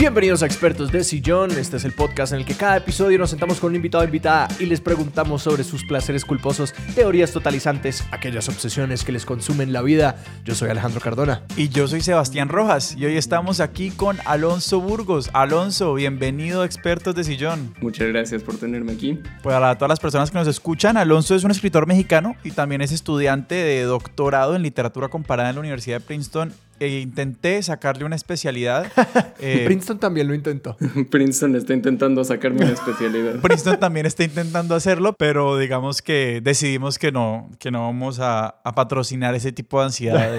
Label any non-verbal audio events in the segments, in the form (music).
Bienvenidos a Expertos de Sillón. Este es el podcast en el que cada episodio nos sentamos con un invitado o invitada y les preguntamos sobre sus placeres culposos, teorías totalizantes, aquellas obsesiones que les consumen la vida. Yo soy Alejandro Cardona. Y yo soy Sebastián Rojas y hoy estamos aquí con Alonso Burgos. Alonso, bienvenido a Expertos de Sillón. Muchas gracias por tenerme aquí. Pues a todas las personas que nos escuchan, Alonso es un escritor mexicano y también es estudiante de doctorado en literatura comparada en la Universidad de Princeton e intenté sacarle una especialidad. (laughs) Eh, Princeton también lo intentó. (laughs) Princeton está intentando sacarme una especialidad. (laughs) Princeton también está intentando hacerlo, pero digamos que decidimos que no, que no vamos a, patrocinar ese tipo de ansiedad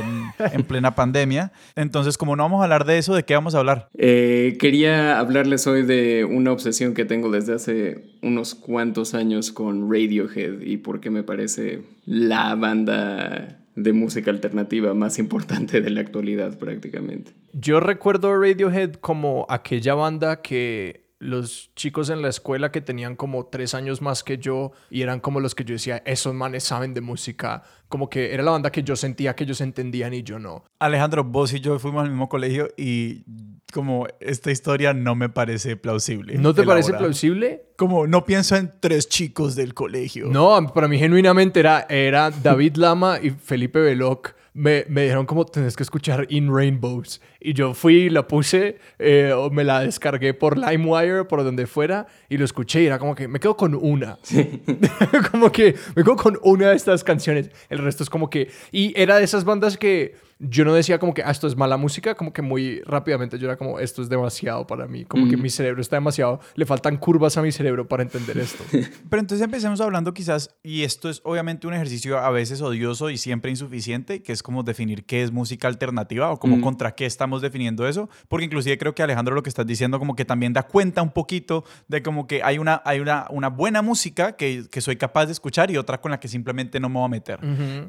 en, plena pandemia. Entonces, como no vamos a hablar de eso, ¿de qué vamos a hablar? Eh, quería hablarles hoy de una obsesión que tengo desde hace unos cuantos años con Radiohead y por qué me parece la banda de música alternativa más importante de la actualidad prácticamente. Yo recuerdo Radiohead como aquella banda que los chicos en la escuela que tenían como tres años más que yo y eran como los que yo decía, esos manes saben de música. Como que era la banda que yo sentía que ellos entendían y yo no. Alejandro, vos y yo fuimos al mismo colegio y como esta historia no me parece plausible. ¿No te parece plausible? Como no pienso en tres chicos del colegio. No, para mí genuinamente era, era David Lama y Felipe Veloc me, me dijeron como tenés que escuchar In Rainbows. Y yo fui, la puse, eh, o me la descargué por LimeWire, por donde fuera, y lo escuché y era como que me quedo con una. (laughs) como que me quedo con una de estas canciones. El resto es como que... Y era de esas bandas que yo no decía como que ah, esto es mala música, como que muy rápidamente yo era como esto es demasiado para mí, como que mi cerebro está demasiado, le faltan curvas a mi cerebro para entender esto. (laughs) Pero entonces empecemos hablando quizás, y esto es obviamente un ejercicio a veces odioso y siempre insuficiente, que es como definir qué es música alternativa o como contra qué estamos definiendo eso, porque inclusive creo que Alejandro lo que estás diciendo como que también da cuenta un poquito de como que hay una, hay una, una buena música que, que soy capaz de escuchar y otra con la que simplemente no me voy a meter.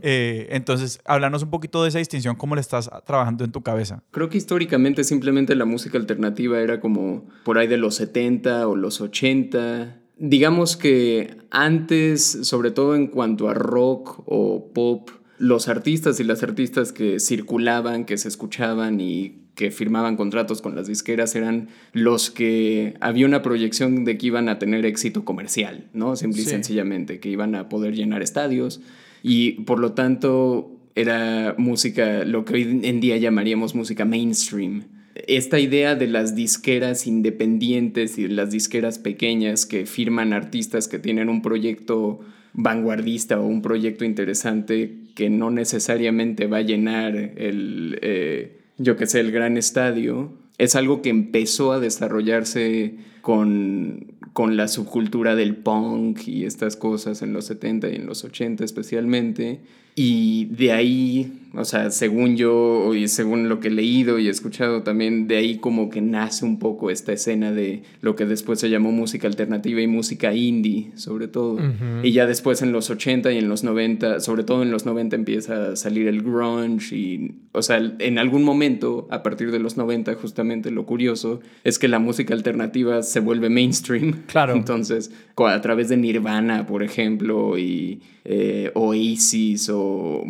Eh, entonces, háblanos un poquito de esa distinción cómo le estás trabajando en tu cabeza? Creo que históricamente simplemente la música alternativa era como por ahí de los 70 o los 80. Digamos que antes, sobre todo en cuanto a rock o pop, los artistas y las artistas que circulaban, que se escuchaban y que firmaban contratos con las disqueras eran los que había una proyección de que iban a tener éxito comercial, ¿no? Simple y sencillamente, que iban a poder llenar estadios y por lo tanto era música, lo que hoy en día llamaríamos música mainstream. Esta idea de las disqueras independientes y las disqueras pequeñas que firman artistas que tienen un proyecto vanguardista o un proyecto interesante que no necesariamente va a llenar el, eh, yo que sé, el gran estadio, es algo que empezó a desarrollarse con, con la subcultura del punk y estas cosas en los 70 y en los 80 especialmente. Y de ahí o sea, según yo y según lo que he leído y escuchado también, de ahí como que nace un poco esta escena de lo que después se llamó música alternativa y música indie, sobre todo. Y ya después en los 80 y en los 90, sobre todo en los 90 empieza a salir el grunge y, o sea, en algún momento, a partir de los 90 justamente lo curioso es que la música alternativa se vuelve mainstream. (laughs) Claro. Entonces, a través de Nirvana, por ejemplo, y eh, Oasis o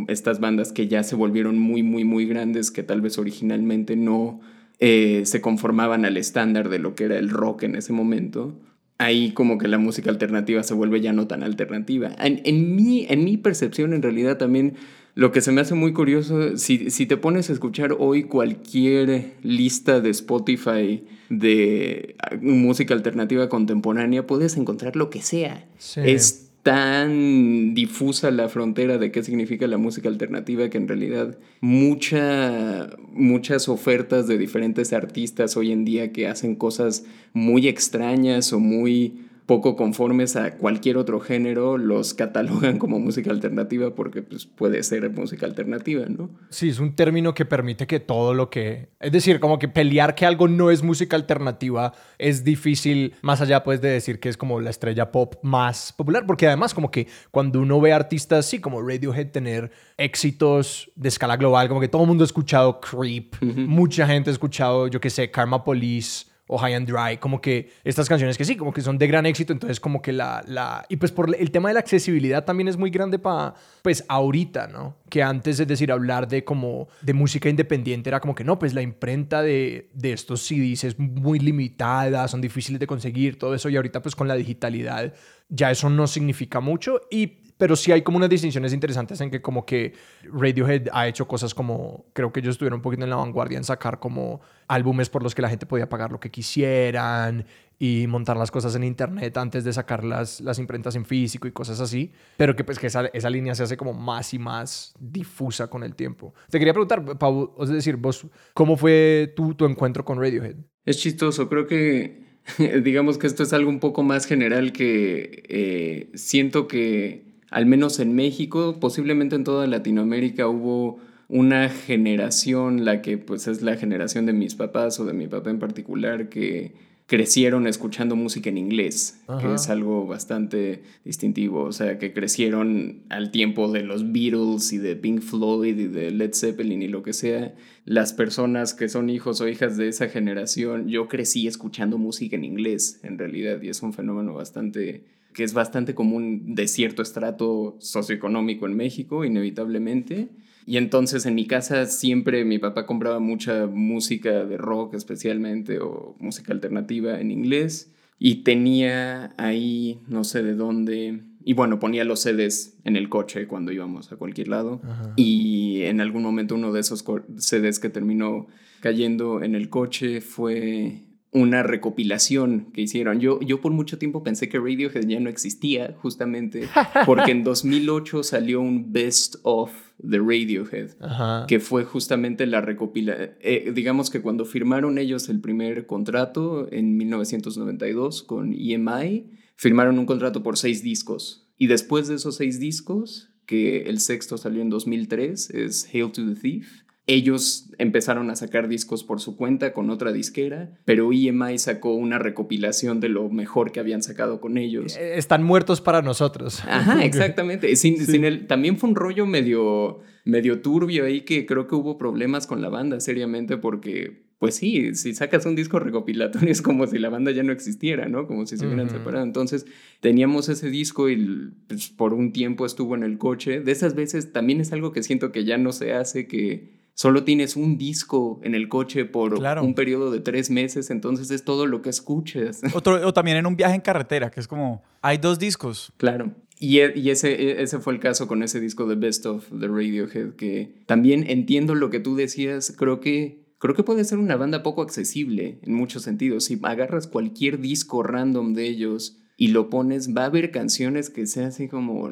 estas bandas que ya se volvieron muy, muy, muy grandes que tal vez originalmente no eh, se conformaban al estándar de lo que era el rock en ese momento. Ahí como que la música alternativa se vuelve ya no tan alternativa. En, en, mi, en mi percepción, en realidad también lo que se me hace muy curioso, si, si, te pones a escuchar hoy cualquier lista de Spotify de música alternativa contemporánea, puedes encontrar lo que sea. Es tan difusa la frontera de qué significa la música alternativa que en realidad mucha, muchas ofertas de diferentes artistas hoy en día que hacen cosas muy extrañas o muy poco conformes a cualquier otro género, los catalogan como música alternativa porque pues, puede ser música alternativa, ¿no? Sí, es un término que permite que todo lo que... Es decir, como que pelear que algo no es música alternativa es difícil, más allá pues de decir que es como la estrella pop más popular, porque además como que cuando uno ve artistas así como Radiohead tener éxitos de escala global, como que todo el mundo ha escuchado Creep, mucha gente ha escuchado, yo qué sé, Karma Police, o High and Dry, como que estas canciones que sí, como que son de gran éxito, entonces como que la, la y pues por el tema de la accesibilidad también es muy grande para, pues ahorita, ¿no? Que antes, es decir, hablar de como de música independiente era como que no, pues la imprenta de, de estos CDs es muy limitada, son difíciles de conseguir, todo eso, y ahorita pues con la digitalidad ya eso no significa mucho y pero sí hay como unas distinciones interesantes en que como que Radiohead ha hecho cosas como, creo que ellos estuvieron un poquito en la vanguardia en sacar como álbumes por los que la gente podía pagar lo que quisieran y montar las cosas en internet antes de sacar las, imprentas en físico y cosas así, pero que pues que esa, esa línea se hace como más y más difusa con el tiempo. Te quería preguntar, Pau, es decir, vos, ¿cómo fue tu, tu encuentro con Radiohead? Es chistoso, creo que (laughs) digamos que esto es algo un poco más general que eh, siento que al menos en México, posiblemente en toda Latinoamérica hubo una generación, la que pues es la generación de mis papás o de mi papá en particular, que crecieron escuchando música en inglés, que es algo bastante distintivo, o sea, que crecieron al tiempo de los Beatles y de Pink Floyd y de Led Zeppelin y lo que sea. Las personas que son hijos o hijas de esa generación, yo crecí escuchando música en inglés, en realidad, y es un fenómeno bastante que es bastante común de cierto estrato socioeconómico en México, inevitablemente. Y entonces en mi casa siempre mi papá compraba mucha música de rock especialmente o música alternativa en inglés. Y tenía ahí no sé de dónde y bueno ponía los CDs en el coche cuando íbamos a cualquier lado. Y en algún momento uno de esos CDs que terminó cayendo en el coche fue una recopilación que hicieron. Yo, yo por mucho tiempo pensé que Radiohead ya no existía, justamente (laughs) porque en 2008 salió un Best of the Radiohead, que fue justamente la recopilación. Eh, digamos que cuando firmaron ellos el primer contrato en 1992 con EMI, firmaron un contrato por seis discos. Y después de esos seis discos, que el sexto salió en 2003, es Hail to the Thief ellos empezaron a sacar discos por su cuenta con otra disquera, pero EMI sacó una recopilación de lo mejor que habían sacado con ellos. Eh, están muertos para nosotros. Ajá, (laughs) exactamente. Sin, sin también fue un rollo medio, medio turbio ahí que creo que hubo problemas con la banda, seriamente, porque pues sí, si sacas un disco recopilatorio es como si la banda ya no existiera, ¿no? Como si se hubieran separado. Entonces teníamos ese disco y pues, por un tiempo estuvo en el coche. De esas veces también es algo que siento que ya no se hace, que solo tienes un disco en el coche por un periodo de tres meses, entonces es todo lo que escuches. (laughs) Otro, o también en un viaje en carretera, que es como, hay dos discos. Claro. Y, e, y ese, e, ese fue el caso con ese disco de Best of the Radiohead, que también entiendo lo que tú decías, creo que, creo que puede ser una banda poco accesible en muchos sentidos. Si agarras cualquier disco random de ellos, y lo pones, va a haber canciones que sean así como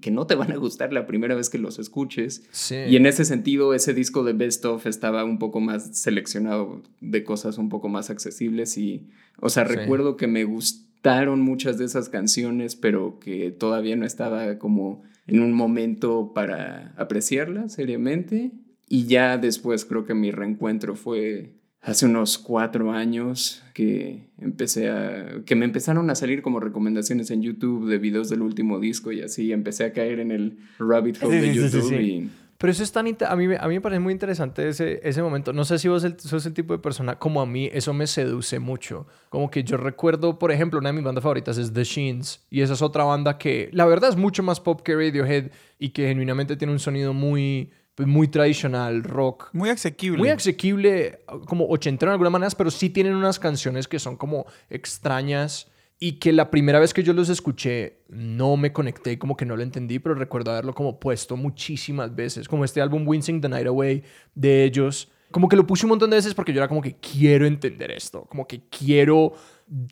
que no te van a gustar la primera vez que los escuches. Y en ese sentido, ese disco de Best of estaba un poco más seleccionado de cosas un poco más accesibles y, o sea, recuerdo que me gustaron muchas de esas canciones, pero que todavía no estaba como en un momento para apreciarlas seriamente. Y ya después creo que mi reencuentro fue hace unos cuatro años que empecé a que me empezaron a salir como recomendaciones en YouTube de videos del último disco y así empecé a caer en el rabbit hole de YouTube pero eso es tan a mí a mí me parece muy interesante ese, ese momento. No sé si vos sos el tipo de persona como a mí eso me seduce mucho. Como que yo recuerdo por ejemplo una de mis bandas favoritas es The Sheens y esa es otra banda que la verdad es mucho más pop que Radiohead y que genuinamente tiene un sonido muy muy tradicional, rock. Muy asequible. Muy asequible, como ochentero en alguna manera, pero sí tienen unas canciones que son como extrañas y que la primera vez que yo los escuché no me conecté, como que no lo entendí, pero recuerdo haberlo como puesto muchísimas veces, como este álbum Wincing the Night Away de ellos. Como que lo puse un montón de veces porque yo era como que quiero entender esto, como que quiero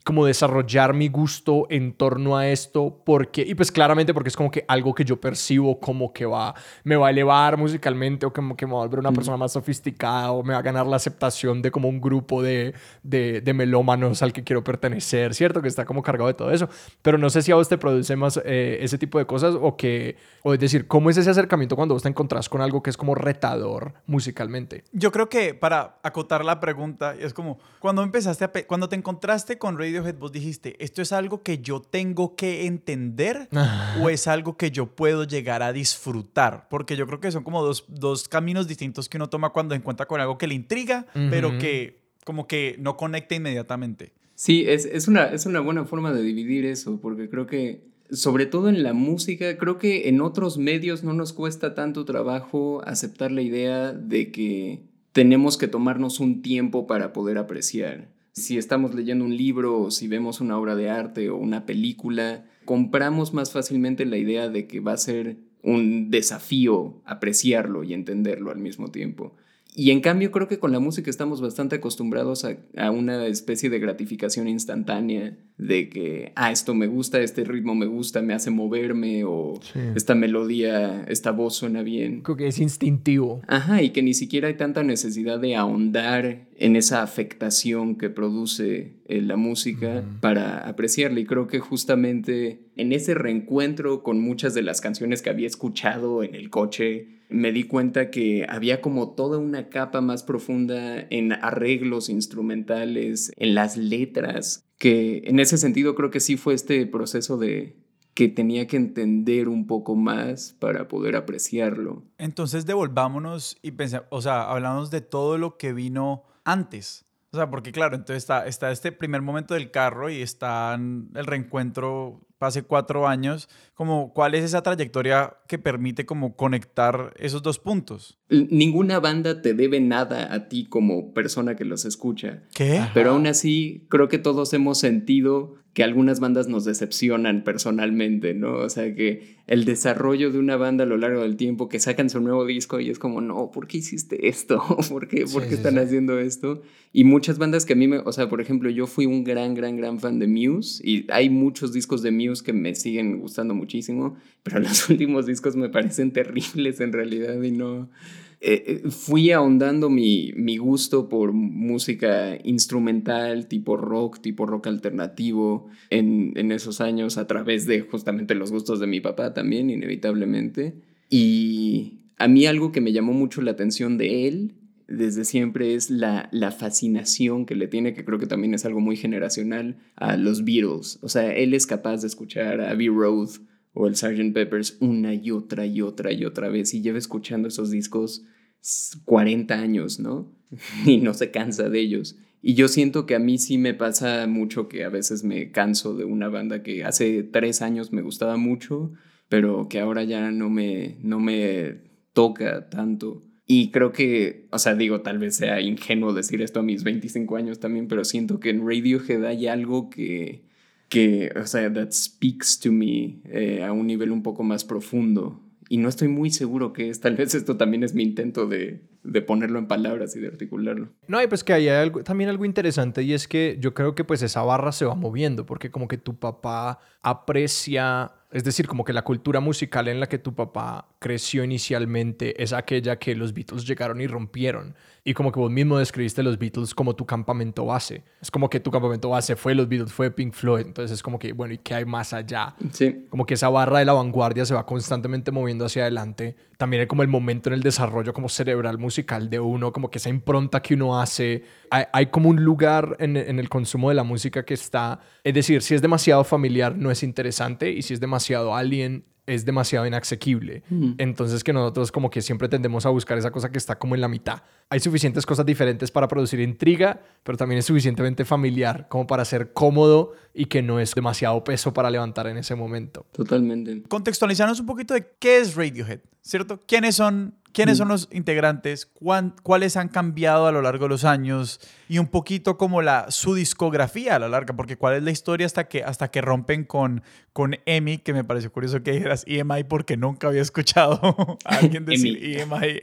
como desarrollar mi gusto en torno a esto porque y pues claramente porque es como que algo que yo percibo como que va me va a elevar musicalmente o como que me va a volver una persona más sofisticada o me va a ganar la aceptación de como un grupo de, de, de melómanos al que quiero pertenecer cierto que está como cargado de todo eso. Pero no sé si a vos te produce más eh, ese tipo de cosas o que o es decir cómo es ese acercamiento cuando vos te encontrás con algo que es como retador musicalmente yo creo que para acotar la pregunta es como cuando empezaste a cuando te encontraste con con Radiohead vos dijiste, ¿esto es algo que yo tengo que entender (laughs) o es algo que yo puedo llegar a disfrutar? Porque yo creo que son como dos, dos caminos distintos que uno toma cuando encuentra con algo que le intriga, pero que como que no conecta inmediatamente. Sí, es, es, una, es una buena forma de dividir eso, porque creo que, sobre todo en la música, creo que en otros medios no nos cuesta tanto trabajo aceptar la idea de que tenemos que tomarnos un tiempo para poder apreciar. Si estamos leyendo un libro o si vemos una obra de arte o una película, compramos más fácilmente la idea de que va a ser un desafío apreciarlo y entenderlo al mismo tiempo. Y en cambio creo que con la música estamos bastante acostumbrados a, una especie de gratificación instantánea de que, ah, esto me gusta, este ritmo me gusta, me hace moverme o esta melodía, esta voz suena bien. Creo que es instintivo. Ajá, y que ni siquiera hay tanta necesidad de ahondar en esa afectación que produce eh, la música para apreciarla. Y creo que justamente en ese reencuentro con muchas de las canciones que había escuchado en el coche, me di cuenta que había como toda una capa más profunda en arreglos instrumentales, en las letras, que en ese sentido creo que sí fue este proceso de que tenía que entender un poco más para poder apreciarlo. Entonces devolvámonos y pensemos, o sea, hablamos de todo lo que vino antes. O sea, porque claro, entonces está, está este primer momento del carro y está el reencuentro hace cuatro años, como cuál es esa trayectoria que permite como conectar esos dos puntos. Ninguna banda te debe nada a ti como persona que los escucha. ¿Qué? Pero aún así, creo que todos hemos sentido que algunas bandas nos decepcionan personalmente, ¿no? O sea, que el desarrollo de una banda a lo largo del tiempo, que sacan su nuevo disco y es como, no, ¿por qué hiciste esto? (laughs) ¿Por qué, ¿por qué están haciendo esto? Y muchas bandas que a mí me, o sea, por ejemplo, yo fui un gran, gran, gran fan de Muse y hay muchos discos de Muse que me siguen gustando muchísimo, pero (laughs) los últimos discos me parecen terribles en realidad y no... Eh, eh, fui ahondando mi, mi, gusto por música instrumental, tipo rock, tipo rock alternativo, en, en, esos años a través de justamente los gustos de mi papá también, inevitablemente. Y a mí algo que me llamó mucho la atención de él desde siempre es la, la fascinación que le tiene, que creo que también es algo muy generacional, a los Beatles. O sea, él es capaz de escuchar a Abbey Road o el Sgt. Peppers una y otra y otra y otra vez y lleva escuchando esos discos 40 años, ¿no? (laughs) y no se cansa de ellos. Y yo siento que a mí sí me pasa mucho que a veces me canso de una banda que hace tres años me gustaba mucho, pero que ahora ya no me, no me toca tanto. Y creo que, o sea, digo, tal vez sea ingenuo decir esto a mis 25 años también, pero siento que en Radiohead hay algo que, que, o sea, that speaks to me eh, a un nivel un poco más profundo. Y no estoy muy seguro que es, tal vez esto también es mi intento de, de ponerlo en palabras y de articularlo. No, y pues que hay algo, también algo interesante y es que yo creo que pues esa barra se va moviendo porque como que tu papá aprecia es decir, como que la cultura musical en la que tu papá creció inicialmente es aquella que los Beatles llegaron y rompieron. Y como que vos mismo describiste los Beatles como tu campamento base. Es como que tu campamento base fue los Beatles, fue Pink Floyd. Entonces es como que, bueno, ¿y qué hay más allá? Sí. Como que esa barra de la vanguardia se va constantemente moviendo hacia adelante. También hay como el momento en el desarrollo como cerebral musical de uno, como que esa impronta que uno hace. Hay, como un lugar en, en el consumo de la música que está... Es decir, si es demasiado familiar no es interesante y si es demasiado alien es demasiado inasequible. Mm. Entonces que nosotros como que siempre tendemos a buscar esa cosa que está como en la mitad. Hay suficientes cosas diferentes para producir intriga, pero también es suficientemente familiar como para ser cómodo y que no es demasiado peso para levantar en ese momento. Totalmente. Contextualizarnos un poquito de qué es Radiohead, ¿cierto? ¿Quiénes son quiénes mm. son los integrantes, cuáles han cambiado a lo largo de los años y un poquito como la, su discografía a la larga, porque cuál es la historia hasta que, hasta que rompen con, con EMI, que me pareció curioso que dijeras EMI porque nunca había escuchado a (laughs) alguien decir EMI.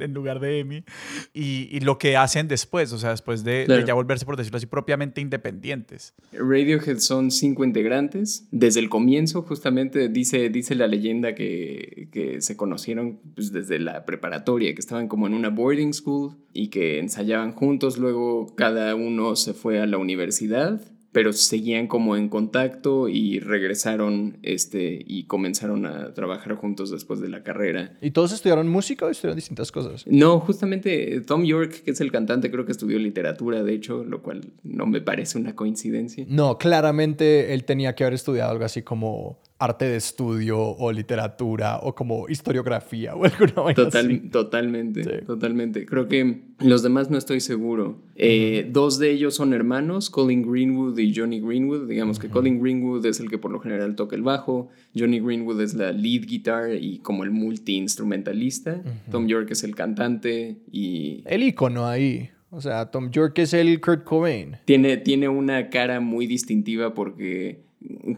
En, lugar de EMI, y, y, lo que hacen después, o sea, después de, ya volverse, por decirlo así, propiamente independientes. Radiohead son cinco integrantes, desde el comienzo justamente dice, dice la leyenda que, que se conocieron pues, desde la preparatoria, que estaban como en una boarding school y que ensayaban juntos, luego cada uno se fue a la universidad, pero seguían como en contacto y regresaron este, y comenzaron a trabajar juntos después de la carrera. ¿Y todos estudiaron música o estudiaron distintas cosas? No, justamente Tom York, que es el cantante, creo que estudió literatura, de hecho, lo cual no me parece una coincidencia. No, claramente él tenía que haber estudiado algo así como arte de estudio o literatura o como historiografía o (laughs) alguna vaina Total, así. Totalmente, Sí. totalmente. Creo que los demás no estoy seguro. Eh, Dos de ellos son hermanos, Colin Greenwood y Johnny Greenwood. Digamos que Colin Greenwood es el que por lo general toca el bajo, Johnny Greenwood es la lead guitar y como el multi-instrumentalista, Tom York es el cantante y El icono ahí. O sea, Tom York es el Kurt Cobain. tiene, tiene una cara muy distintiva porque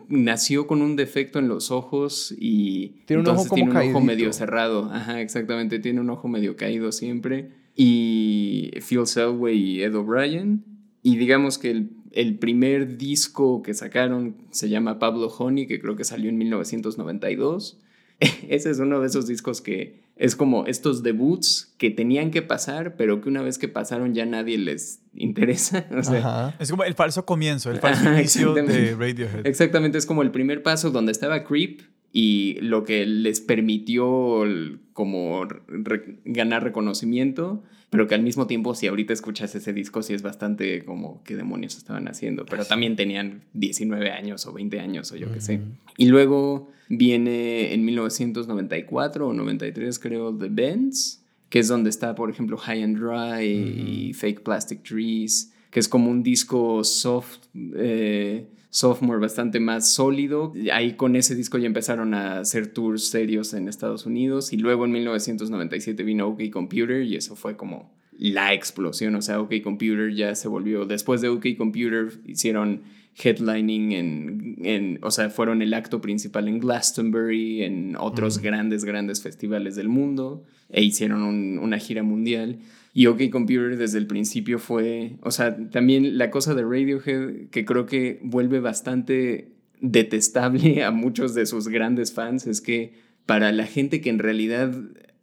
nació con un defecto en los ojos y Tiene un ojo entonces como tiene un ojo medio cerrado. Ajá, exactamente, tiene un ojo medio caído siempre. Y Phil Selway y Ed O'Brien. Y digamos que el, el primer disco que sacaron se llama Pablo Honey, que creo que salió en 1992. (laughs) Ese es uno de esos discos que es como estos debuts que tenían que pasar, pero que una vez que pasaron ya nadie les interesa. (laughs) O sea, Ajá. Es como el falso comienzo, el falso Ajá, inicio de exactamente. Radiohead. Exactamente, es como el primer paso donde estaba Creep y lo que les permitió el- como re- ganar reconocimiento, pero que al mismo tiempo si ahorita escuchas ese disco sí es bastante como qué demonios estaban haciendo, pero también tenían 19 años o 20 años o yo qué sé. Y luego viene en 1994 o 93 creo The Bends, que es donde está por ejemplo High and Dry y Fake Plastic Trees, que es como un disco soft, eh, sophomore bastante más sólido. Ahí con ese disco ya empezaron a hacer tours serios en Estados Unidos y luego en 1997 vino OK Computer y eso fue como la explosión. O sea, OK Computer ya se volvió, después de OK Computer hicieron headlining en, en, o sea, fueron el acto principal en Glastonbury, en otros grandes, grandes festivales del mundo e hicieron un- una gira mundial. Y OK Computer desde el principio fue, o sea, también la cosa de Radiohead que creo que vuelve bastante detestable a muchos de sus grandes fans es que para la gente que en realidad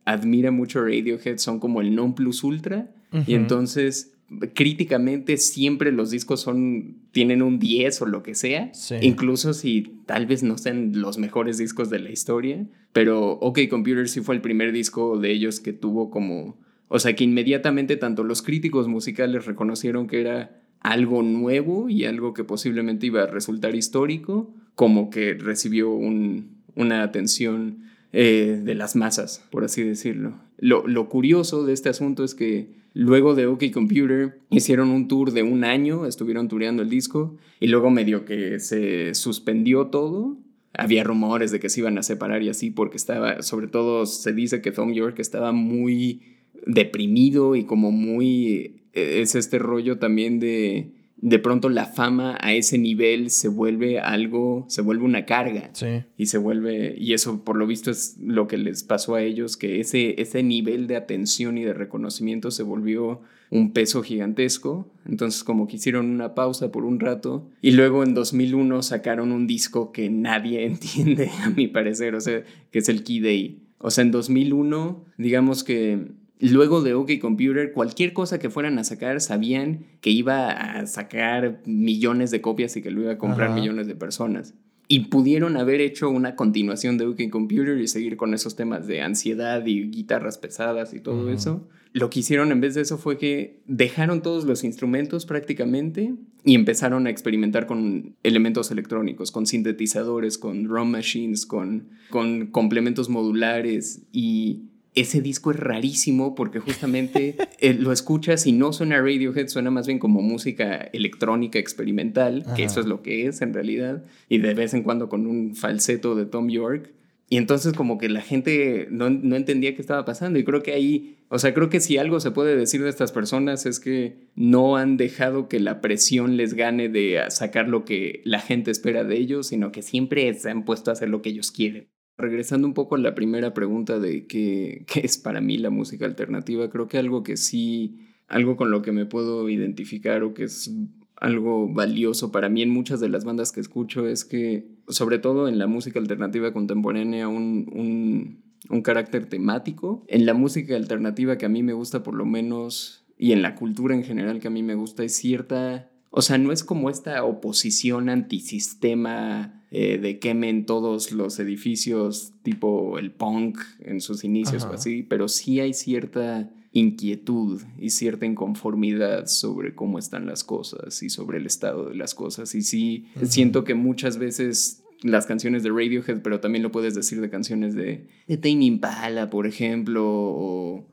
admira mucho Radiohead son como el non plus ultra. Y entonces críticamente siempre los discos son tienen un 10 o lo que sea, Sí. incluso si tal vez no sean los mejores discos de la historia, pero OK Computer sí fue el primer disco de ellos que tuvo como, o sea, que inmediatamente tanto los críticos musicales reconocieron que era algo nuevo y algo que posiblemente iba a resultar histórico, como que recibió un- una atención eh, de las masas, por así decirlo. Lo, lo curioso de este asunto es que luego de OK Computer hicieron un tour de un año, estuvieron tureando el disco y luego medio que se suspendió todo. Había rumores de que se iban a separar y así porque estaba, sobre todo se dice que Tom York estaba muy deprimido y como muy... eh, Es este rollo también de... De pronto la fama a ese nivel se vuelve algo, se vuelve una carga Sí. y se vuelve, y eso por lo visto es lo que les pasó a ellos, que ese, ese nivel de atención y de reconocimiento se volvió un peso gigantesco, entonces como que hicieron una pausa por un rato y luego en 2001 sacaron un disco que nadie (laughs) entiende a mi parecer, o sea, que es el Key Day. O sea, en 2001, digamos que Luego de OK Computer, cualquier cosa que fueran a sacar, sabían que iba a sacar millones de copias y que lo iba a comprar Ajá. millones de personas. Y pudieron haber hecho una continuación de OK Computer y seguir con esos temas de ansiedad y guitarras pesadas y todo eso. Lo que hicieron en vez de eso fue que dejaron todos los instrumentos prácticamente y empezaron a experimentar con elementos electrónicos, con sintetizadores, con drum machines, con, con complementos modulares y ese disco es rarísimo porque justamente (laughs) eh, lo escuchas y no suena a Radiohead, suena más bien como música electrónica experimental, que eso es lo que es en realidad, y de vez en cuando con un falseto de Tom York. Y entonces como que la gente no, no entendía qué estaba pasando y creo que ahí, o sea, creo que si algo se puede decir de estas personas es que no han dejado que la presión les gane de sacar lo que la gente espera de ellos, sino que siempre se han puesto a hacer lo que ellos quieren. Regresando un poco a la primera pregunta de qué, (laughs) qué es para mí la música alternativa, creo que algo que sí, algo con lo que me puedo identificar o que es algo valioso para mí en muchas de las bandas que escucho es que, sobre todo en la música alternativa contemporánea, un, un, un carácter temático. En la música alternativa que a mí me gusta por lo menos, y en la cultura en general que a mí me gusta, es cierta... O sea, no es como esta oposición antisistema eh, de quemen todos los edificios tipo el punk en sus inicios Ajá. o así, pero sí hay cierta inquietud y cierta inconformidad sobre cómo están las cosas y sobre el estado de las cosas. Y sí, siento que muchas veces las canciones de Radiohead, pero también lo puedes decir de canciones de, de Tame Impala, por ejemplo, o,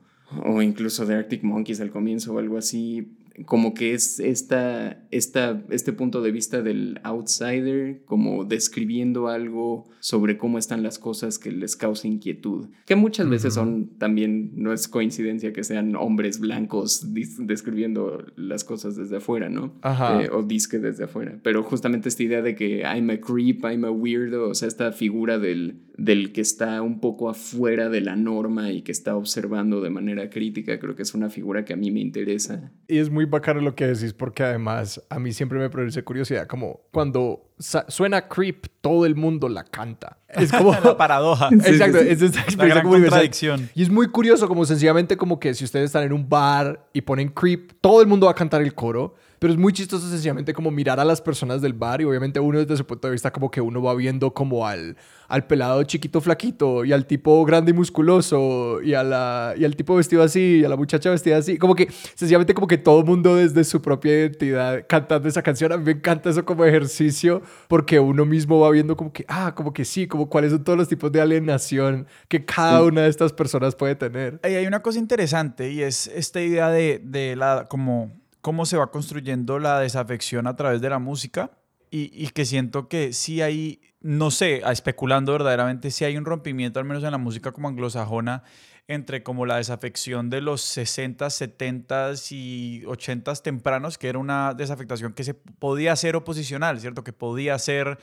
o incluso de Arctic Monkeys al comienzo o algo así como que es esta, esta, este punto de vista del outsider, como describiendo algo sobre cómo están las cosas que les causa inquietud, que muchas veces son también, no es coincidencia que sean hombres blancos describiendo las cosas desde afuera, ¿no? Ajá. Eh, o disque desde afuera, pero justamente esta idea de que I'm a creep, I'm a weirdo, o sea, esta figura del, del que está un poco afuera de la norma y que está observando de manera crítica, creo que es una figura que a mí me interesa. Y es muy bacano lo que decís porque además a mí siempre me produce curiosidad, como cuando suena Creep, todo el mundo la canta. Es como (laughs) la paradoja. (laughs) Exacto, es esta contradicción. Y es muy curioso como sencillamente como que si ustedes están en un bar y ponen Creep, todo el mundo va a cantar el coro pero es muy chistoso sencillamente como mirar a las personas del bar y obviamente uno desde su punto de vista como que uno va viendo como al, al pelado chiquito flaquito y al tipo grande y musculoso y, a la, y al tipo vestido así y a la muchacha vestida así. Como que sencillamente como que todo el mundo desde su propia identidad cantando esa canción. A mí me encanta eso como ejercicio porque uno mismo va viendo como que, ah, como que sí, como cuáles son todos los tipos de alienación que cada una de estas personas puede tener. Y hay una cosa interesante y es esta idea de, de la como cómo se va construyendo la desafección a través de la música y, que siento que sí hay, no sé, especulando verdaderamente, sí hay un rompimiento, al menos en la música como anglosajona, entre como la desafección de los 60, 70 y 80 tempranos, que era una desafectación que se podía hacer oposicional, ¿cierto? Que podía ser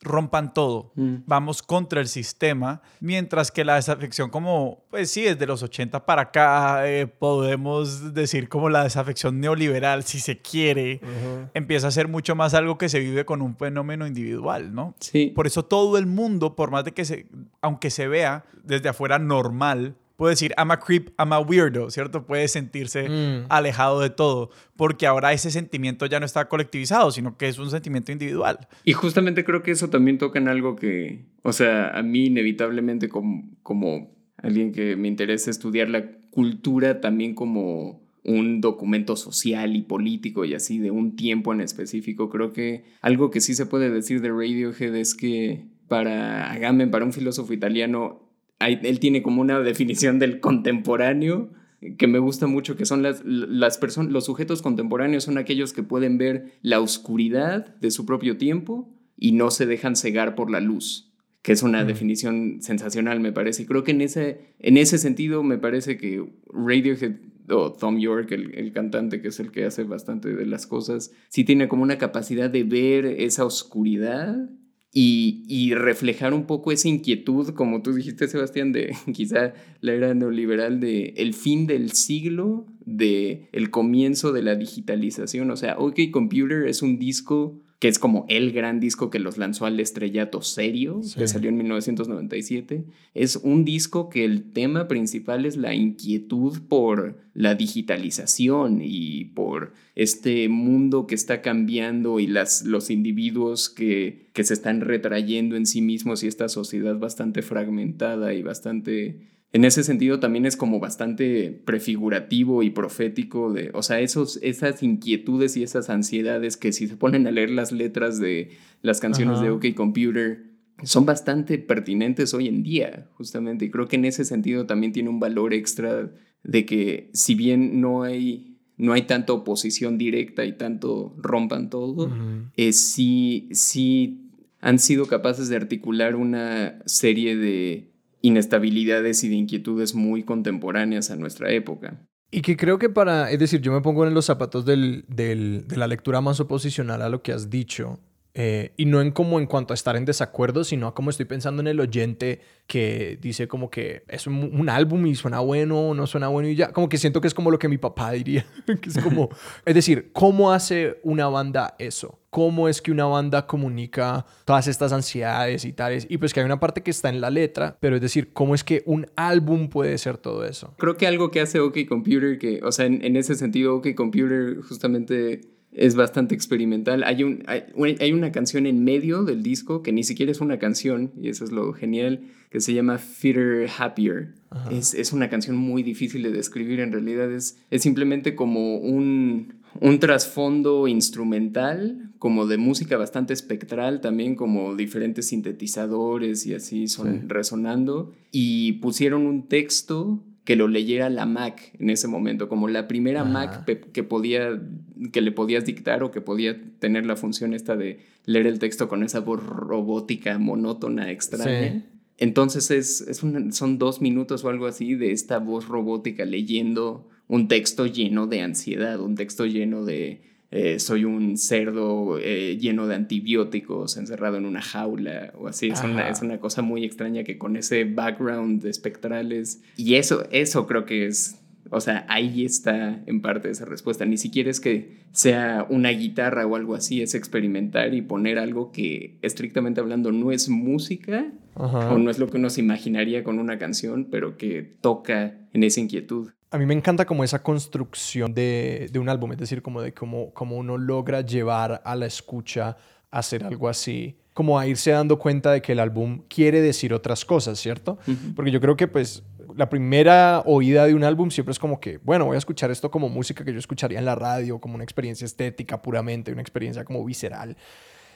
rompan todo, mm. vamos contra el sistema, mientras que la desafección como, pues sí, desde los 80 para acá eh, podemos decir como la desafección neoliberal, si se quiere, empieza a ser mucho más algo que se vive con un fenómeno individual, ¿no? Sí. Por eso todo el mundo, por más de que se, aunque se vea desde afuera normal, puede decir, I'm a creep, I'm a weirdo, ¿cierto? Puede sentirse mm. alejado de todo, porque ahora ese sentimiento ya no está colectivizado, sino que es un sentimiento individual. Y justamente creo que eso también toca en algo que, o sea, a mí inevitablemente como, como alguien que me interesa estudiar la cultura también como un documento social y político y así de un tiempo en específico, creo que algo que sí se puede decir de Radiohead es que para Agamben, para un filósofo italiano, él tiene como una definición del contemporáneo que me gusta mucho, que son las, las personas, los sujetos contemporáneos son aquellos que pueden ver la oscuridad de su propio tiempo y no se dejan cegar por la luz, que es una definición sensacional, me parece. Y creo que en ese, en ese sentido me parece que Radiohead o Tom York, el, el, cantante que es el que hace bastante de las cosas, sí tiene como una capacidad de ver esa oscuridad y, reflejar un poco esa inquietud, como tú dijiste, Sebastián, de (laughs) quizá la era neoliberal de el fin del siglo, de el comienzo de la digitalización. O sea, OK Computer es un disco que es como el gran disco que los lanzó al estrellato serio, que salió en 1997. Es un disco que el tema principal es la inquietud por la digitalización y por este mundo que está cambiando y las, los individuos que, que se están retrayendo en sí mismos y esta sociedad bastante fragmentada y bastante en ese sentido también es como bastante prefigurativo y profético de, o sea, esos, esas inquietudes y esas ansiedades que si se ponen a leer las letras de las canciones de OK Computer son bastante pertinentes hoy en día, justamente. Y creo que en ese sentido también tiene un valor extra de que si bien no hay, no hay tanta oposición directa y tanto rompan todo, es sí, sí han sido capaces de articular una serie de inestabilidades y de inquietudes muy contemporáneas a nuestra época. Y que creo que para, es decir, yo me pongo en los zapatos del, del, de la lectura más oposicional a lo que has dicho, eh, y no en como en cuanto a estar en desacuerdo, sino a como estoy pensando en el oyente que dice como que es un, álbum y suena bueno o no suena bueno y ya, como que siento que es como lo que mi papá diría, (laughs) que es como, (laughs) es decir, ¿cómo hace una banda eso? ¿Cómo es que una banda comunica todas estas ansiedades y tales? Y pues que hay una parte que está en la letra, pero es decir, ¿cómo es que un álbum puede ser todo eso? Creo que algo que hace OK Computer, que, o sea, en, en ese sentido OK Computer justamente es bastante experimental. Hay, un, hay, una canción en medio del disco que ni siquiera es una canción, y eso es lo genial, que se llama Fitter Happier. Es, es, una canción muy difícil de describir, en realidad es, es simplemente como un, un trasfondo instrumental, como de música bastante espectral, también como diferentes sintetizadores y así son resonando, y pusieron un texto que lo leyera la Mac en ese momento, como la primera Mac que podía, que le podías dictar o que podía tener la función esta de leer el texto con esa voz robótica, monótona, extraña. Entonces es, es son dos minutos o algo así de esta voz robótica leyendo un texto lleno de ansiedad, un texto lleno de eh, soy un cerdo eh, lleno de antibióticos encerrado en una jaula o así. Es una, es una, cosa muy extraña que con ese background de espectrales. Y eso, eso creo que es. O sea, ahí está en parte esa respuesta. Ni siquiera es que sea una guitarra o algo así, es experimentar y poner algo que estrictamente hablando no es música o no es lo que uno se imaginaría con una canción, pero que toca en esa inquietud a mí me encanta como esa construcción de, un álbum, es decir, como de cómo, cómo uno logra llevar a la escucha a hacer algo así, como a irse dando cuenta de que el álbum quiere decir otras cosas, ¿cierto? Porque yo creo que pues la primera oída de un álbum siempre es como que, bueno, voy a escuchar esto como música que yo escucharía en la radio, como una experiencia estética puramente, una experiencia como visceral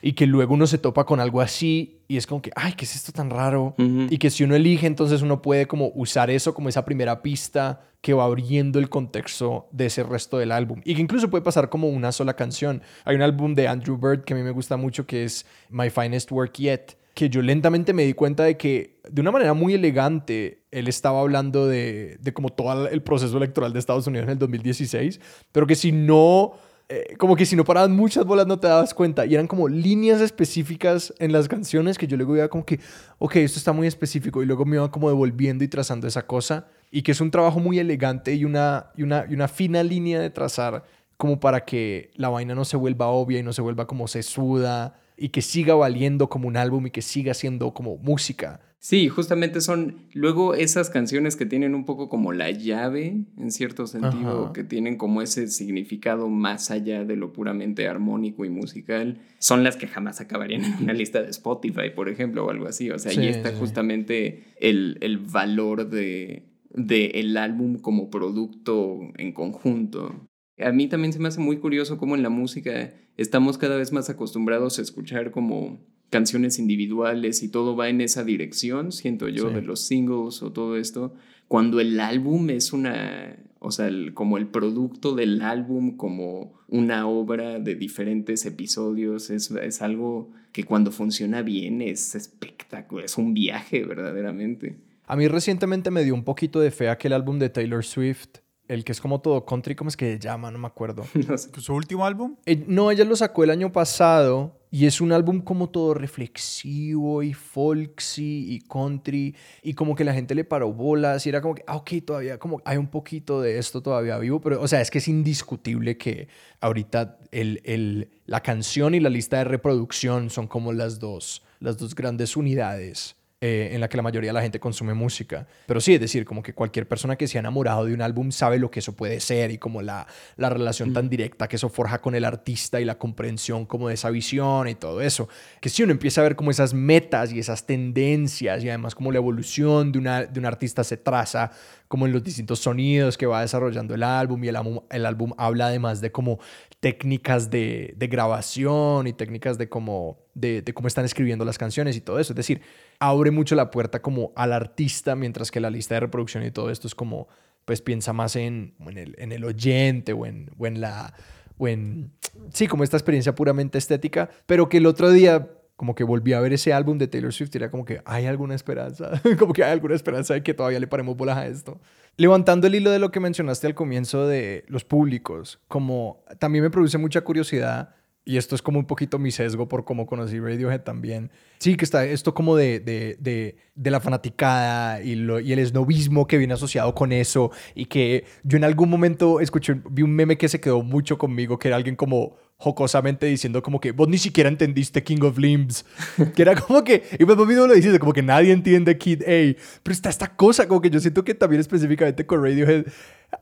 y que luego uno se topa con algo así y es como que, ay, ¿qué es esto tan raro? Y que si uno elige, entonces uno puede como usar eso como esa primera pista que va abriendo el contexto de ese resto del álbum. Y que incluso puede pasar como una sola canción. Hay un álbum de Andrew Bird que a mí me gusta mucho que es My Finest Work Yet, que yo lentamente me di cuenta de que de una manera muy elegante él estaba hablando de, de como todo el proceso electoral de Estados Unidos en el 2016, pero que si no eh, como que si no paraban muchas bolas no te dabas cuenta. Y eran como líneas específicas en las canciones que yo luego iba como que, ok, esto está muy específico. Y luego me iba como devolviendo y trazando esa cosa. Y que es un trabajo muy elegante y una, y una, y una fina línea de trazar como para que la vaina no se vuelva obvia y no se vuelva como sesuda y que siga valiendo como un álbum y que siga siendo como música. Sí, justamente son luego esas canciones que tienen un poco como la llave, en cierto sentido, que tienen como ese significado más allá de lo puramente armónico y musical, son las que jamás acabarían en una lista de Spotify, por ejemplo, o algo así. O sea, ahí está justamente el, el valor de, de el álbum como producto en conjunto. A mí también se me hace muy curioso cómo en la música estamos cada vez más acostumbrados a escuchar como canciones individuales y todo va en esa dirección, siento yo, de los singles o todo esto, cuando el álbum es una, o sea, como el producto del álbum, como una obra de diferentes episodios, es, es algo que cuando funciona bien es espectacular, es un viaje verdaderamente. A mí recientemente me dio un poquito de fe aquel álbum de Taylor Swift el que es como todo country, ¿cómo es que se llama? No me acuerdo. (laughs) ¿Su último álbum? Eh, no, ella lo sacó el año pasado y es un álbum como todo reflexivo y folksy y country y como que la gente le paró bolas y era como que, ah, ok, todavía como hay un poquito de esto todavía vivo, pero o sea, es que es indiscutible que ahorita el, el, la canción y la lista de reproducción son como las dos, las dos grandes unidades eh, en la que la mayoría de la gente consume música. Pero sí, es decir, como que cualquier persona que se ha enamorado de un álbum sabe lo que eso puede ser y como la, la relación tan directa que eso forja con el artista y la comprensión como de esa visión y todo eso. Que si uno empieza a ver como esas metas y esas tendencias y además como la evolución de, una, de un artista se traza como en los distintos sonidos que va desarrollando el álbum y el álbum, el álbum habla además de como técnicas de, grabación y técnicas de cómo, de, cómo están escribiendo las canciones y todo eso. Es decir, abre mucho la puerta como al artista, mientras que la lista de reproducción y todo esto es como, pues piensa más en, en el oyente o en, o en la... O en, sí, como esta experiencia puramente estética, pero que el otro día como que volví a ver ese álbum de Taylor Swift y era como que hay alguna esperanza, (laughs) como que hay alguna esperanza de que todavía le paremos bolas a esto. Levantando el hilo de lo que mencionaste al comienzo de los públicos, como también me produce mucha curiosidad y esto es como un poquito mi sesgo por cómo conocí Radiohead también. Sí, que está esto como de, de, de, de la fanaticada y, lo, y el esnovismo que viene asociado con eso. Y que yo en algún momento escuché, vi un meme que se quedó mucho conmigo, que era alguien como jocosamente diciendo como que vos ni siquiera entendiste King of Limbs. que era como que, y pues vos lo dices, como que nadie entiende Kid A. Pero está esta cosa, como que yo siento que también específicamente con Radiohead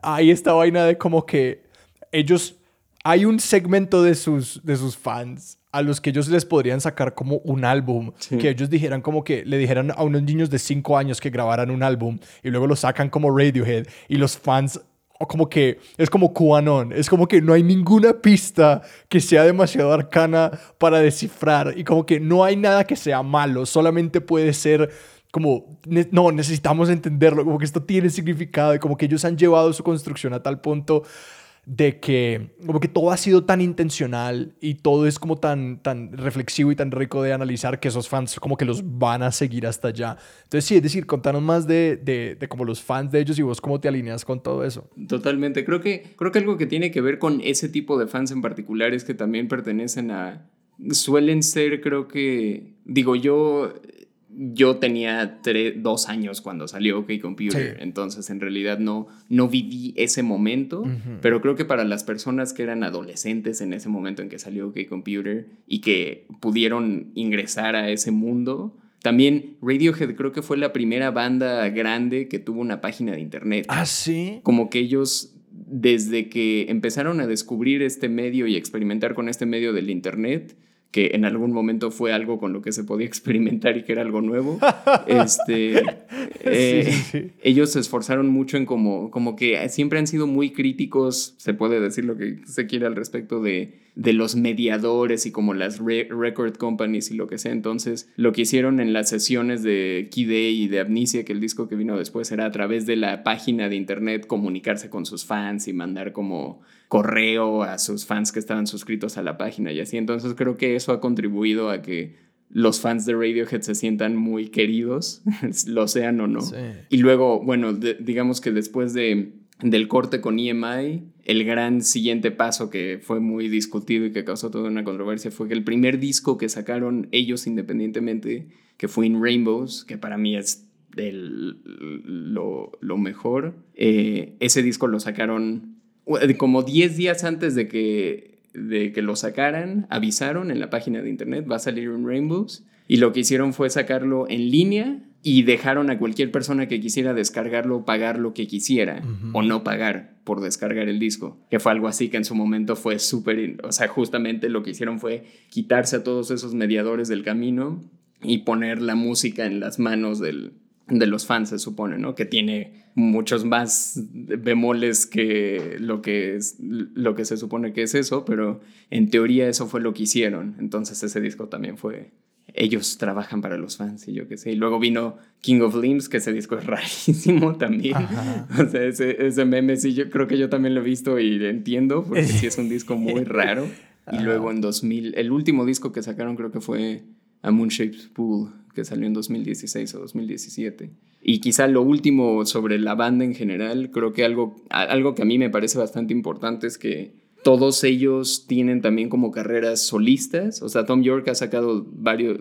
hay esta vaina de como que ellos hay un segmento de sus, de sus fans a los que ellos les podrían sacar como un álbum, que ellos dijeran como que le dijeran a unos niños de 5 años que grabaran un álbum y luego lo sacan como Radiohead y los fans como que es como QAnon, es como que no hay ninguna pista que sea demasiado arcana para descifrar y como que no hay nada que sea malo, solamente puede ser como, no, necesitamos entenderlo, como que esto tiene significado y como que ellos han llevado su construcción a tal punto de que como que todo ha sido tan intencional y todo es como tan, tan reflexivo y tan rico de analizar que esos fans como que los van a seguir hasta allá. Entonces sí, es decir, contanos más de, de, de como los fans de ellos y vos cómo te alineas con todo eso. Totalmente, creo que, creo que algo que tiene que ver con ese tipo de fans en particular es que también pertenecen a... Suelen ser, creo que, digo yo, yo tenía dos años cuando salió OK Computer, entonces en realidad no, no viví ese momento, pero creo que para las personas que eran adolescentes en ese momento en que salió OK Computer y que pudieron ingresar a ese mundo, también Radiohead creo que fue la primera banda grande que tuvo una página de internet. Ah, sí. Como que ellos desde que empezaron a descubrir este medio y experimentar con este medio del internet, que en algún momento fue algo con lo que se podía (laughs) experimentar y que era algo nuevo. este, (laughs) eh, Ellos se esforzaron mucho en como, como que siempre han sido muy críticos, se puede decir lo que se quiere al respecto de, de los mediadores y como las record companies y lo que sea. Entonces, lo que hicieron en las sesiones de Key Day y de Amnesia, que el disco que vino después era a través de la página de internet comunicarse con sus fans y mandar como correo a sus fans que estaban suscritos a la página y así. Entonces creo que eso ha contribuido a que los fans de Radiohead se sientan muy queridos, (laughs) lo sean o no. Y luego, bueno, digamos que después de, del corte con EMI, el gran siguiente paso que fue muy discutido y que causó toda una controversia fue que el primer disco que sacaron ellos independientemente, que fue In Rainbows, que para mí es lo, lo, mejor, eh, ese disco lo sacaron como 10 días antes de que, de que lo sacaran, avisaron en la página de internet, va a salir un Rainbows, y lo que hicieron fue sacarlo en línea y dejaron a cualquier persona que quisiera descargarlo pagar lo que quisiera o no pagar por descargar el disco, que fue algo así que en su momento fue súper, o sea, justamente lo que hicieron fue quitarse a todos esos mediadores del camino y poner la música en las manos del, de los fans, se supone, ¿no? Que tiene muchos más bemoles que lo que, es, lo que se supone que es eso, pero en teoría eso fue lo que hicieron. Entonces ese disco también fue... Ellos trabajan para los fans y yo qué sé. Y luego vino King of Limbs, que ese disco es (laughs) rarísimo también. (laughs) O sea, ese, ese, meme sí, yo creo que yo también lo he visto y entiendo, porque sí es un disco muy (laughs) raro. Y luego en 2000, el último disco que sacaron creo que fue A Moon Shaped Pool, que salió en 2016 o 2017. Y quizá lo último sobre la banda en general, creo que algo, algo que a mí me parece bastante importante es que todos ellos tienen también como carreras solistas. O sea, Tom York ha sacado varios,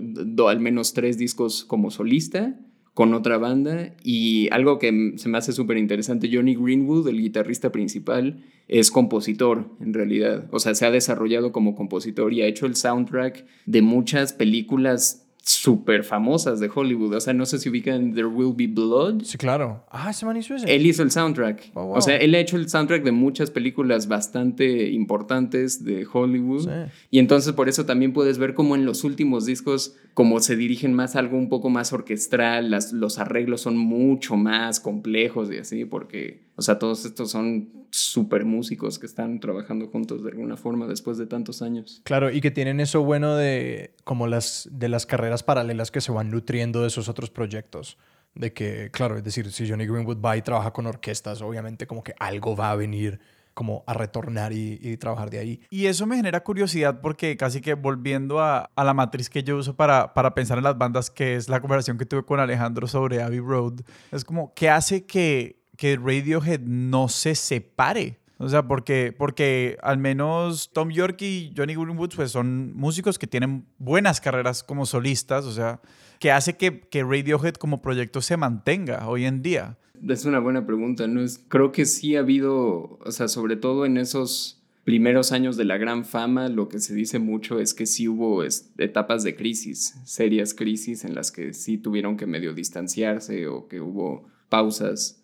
al menos tres discos como solista con otra banda. Y algo que se me hace súper interesante, Johnny Greenwood, el guitarrista principal, es compositor en realidad. O sea, se ha desarrollado como compositor y ha hecho el soundtrack de muchas películas súper famosas de Hollywood. O sea, no sé si ubican There Will Be Blood. Sí, claro. Ah, ese man hizo ese. Él hizo el soundtrack. Oh, o sea, él ha hecho el soundtrack de muchas películas bastante importantes de Hollywood. Sí. Y entonces por eso también puedes ver cómo en los últimos discos, como se dirigen más a algo un poco más orquestral, las, los arreglos son mucho más complejos y así, porque, o sea, todos estos son super músicos que están trabajando juntos de alguna forma después de tantos años. Claro, y que tienen eso bueno de como las de las carreras paralelas que se van nutriendo de esos otros proyectos. De que, claro, es decir, si Johnny Greenwood va y trabaja con orquestas, obviamente como que algo va a venir como a retornar y, trabajar de ahí. Y eso me genera curiosidad porque casi que volviendo a, a, la matriz que yo uso para, para pensar en las bandas, que es la conversación que tuve con Alejandro sobre Abbey Road, es como, ¿qué hace que que Radiohead no se separe. O sea, porque, porque al menos Tom York y Johnny Greenwood pues son músicos que tienen buenas carreras como solistas, o sea, que hace que, que Radiohead como proyecto se mantenga hoy en día. Es una buena pregunta, ¿no? Creo que sí ha habido, o sea, sobre todo en esos primeros años de la gran fama, lo que se dice mucho es que sí hubo etapas de crisis, serias crisis en las que sí tuvieron que medio distanciarse o que hubo pausas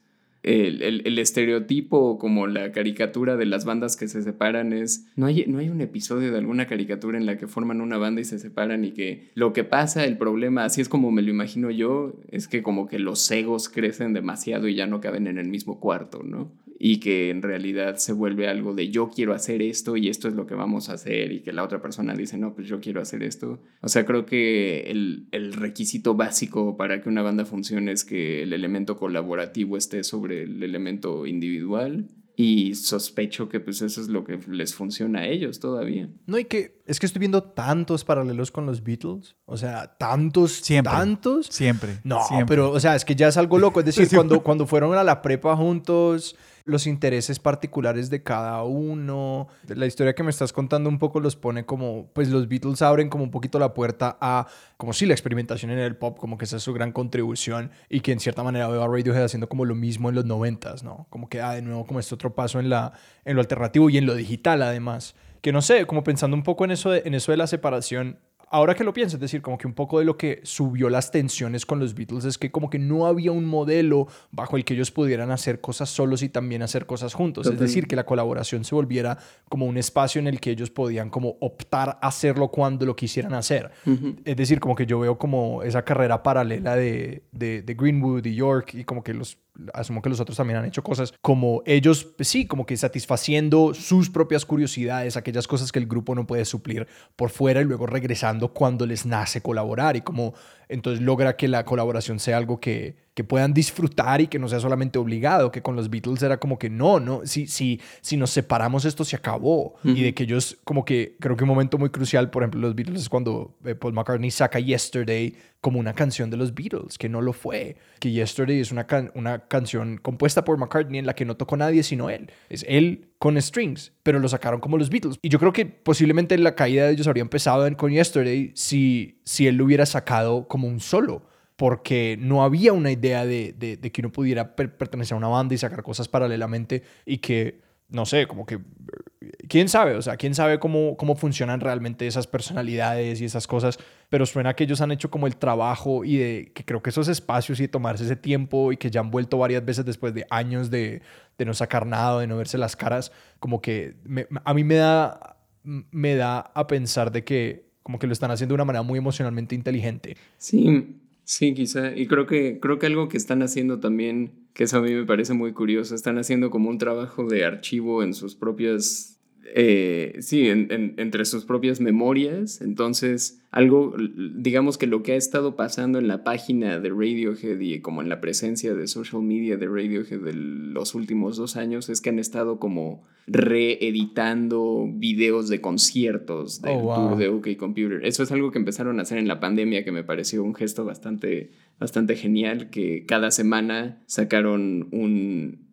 el, estereotipo como la caricatura de las bandas que se separan es, no hay, no hay un episodio de alguna caricatura en la que forman una banda y se separan y que lo que pasa, el problema, así es como me lo imagino yo, es que como que los egos crecen demasiado y ya no caben en el mismo cuarto, ¿no? Y que en realidad se vuelve algo de yo quiero hacer esto y esto es lo que vamos a hacer y que la otra persona dice no, pues yo quiero hacer esto. O sea, creo que el, el requisito básico para que una banda funcione es que el elemento colaborativo esté sobre el elemento individual y sospecho que pues eso es lo que les funciona a ellos todavía. No, y que es que estoy viendo tantos paralelos con los Beatles. O sea, tantos, siempre, tantos. Siempre. No, pero, o sea, es que ya es algo loco. Es decir, (laughs) cuando, cuando fueron a la prepa juntos, los intereses particulares de cada uno. La historia que me estás contando un poco los pone como, pues los Beatles abren como un poquito la puerta a, como si la experimentación en el pop, como que esa es su gran contribución y que en cierta manera veo a Radiohead haciendo como lo mismo en los noventas, ¿no? Como que, ah, de nuevo, como este otro paso en, la, en lo alternativo y en lo digital además. Que no sé, como pensando un poco en eso en eso de la separación, ahora que lo pienso, es decir, como que un poco de lo que subió las tensiones con los Beatles es que como que no había un modelo bajo el que ellos pudieran hacer cosas solos y también hacer cosas juntos. Es decir, que la colaboración se volviera como un espacio en el que ellos podían como optar a hacerlo cuando lo quisieran hacer. Es decir, como que yo veo como esa carrera paralela de, de, de Greenwood y York y como que los asumo que los otros también han hecho cosas como ellos, sí, como que satisfaciendo sus propias curiosidades, aquellas cosas que el grupo no puede suplir por fuera y luego regresando cuando les nace colaborar y como entonces logra que la colaboración sea algo que, que puedan disfrutar y que no sea solamente obligado, que con los Beatles era como que no, no, si, si, si nos separamos esto se acabó. Y de que ellos como que, creo que un momento muy crucial, por ejemplo, los Beatles es cuando eh, Paul McCartney saca Yesterday como una canción de los Beatles, que no lo fue, que Yesterday es una, una canción compuesta por McCartney en la que no tocó nadie sino él. Es él con strings, pero lo sacaron como los Beatles. Y yo creo que posiblemente la caída de ellos habría empezado con Yesterday si, si él lo hubiera sacado como un solo, porque no había una idea de, de, que uno pudiera pertenecer a una banda y sacar cosas paralelamente y que, no sé, como que, quién sabe, o sea, quién sabe cómo, cómo funcionan realmente esas personalidades y esas cosas, pero suena que ellos han hecho como el trabajo y de que creo que esos espacios y tomarse ese tiempo y que ya han vuelto varias veces después de años de, de no sacar nada, de no verse las caras, como que a mí me da, me da a pensar de que como que lo están haciendo de una manera muy emocionalmente inteligente. Sí, sí, quizá. Y creo que, creo que algo que están haciendo también, que eso a mí me parece muy curioso, están haciendo como un trabajo de archivo en sus propias eh, sí, entre sus propias memorias. Entonces, algo, digamos que lo que ha estado pasando en la página de Radiohead y como en la presencia de social media de Radiohead de los últimos dos años es que han estado como reeditando videos de conciertos del oh, tour de OK Computer. Eso es algo que empezaron a hacer en la pandemia que me pareció un gesto bastante, bastante genial, que cada semana sacaron un,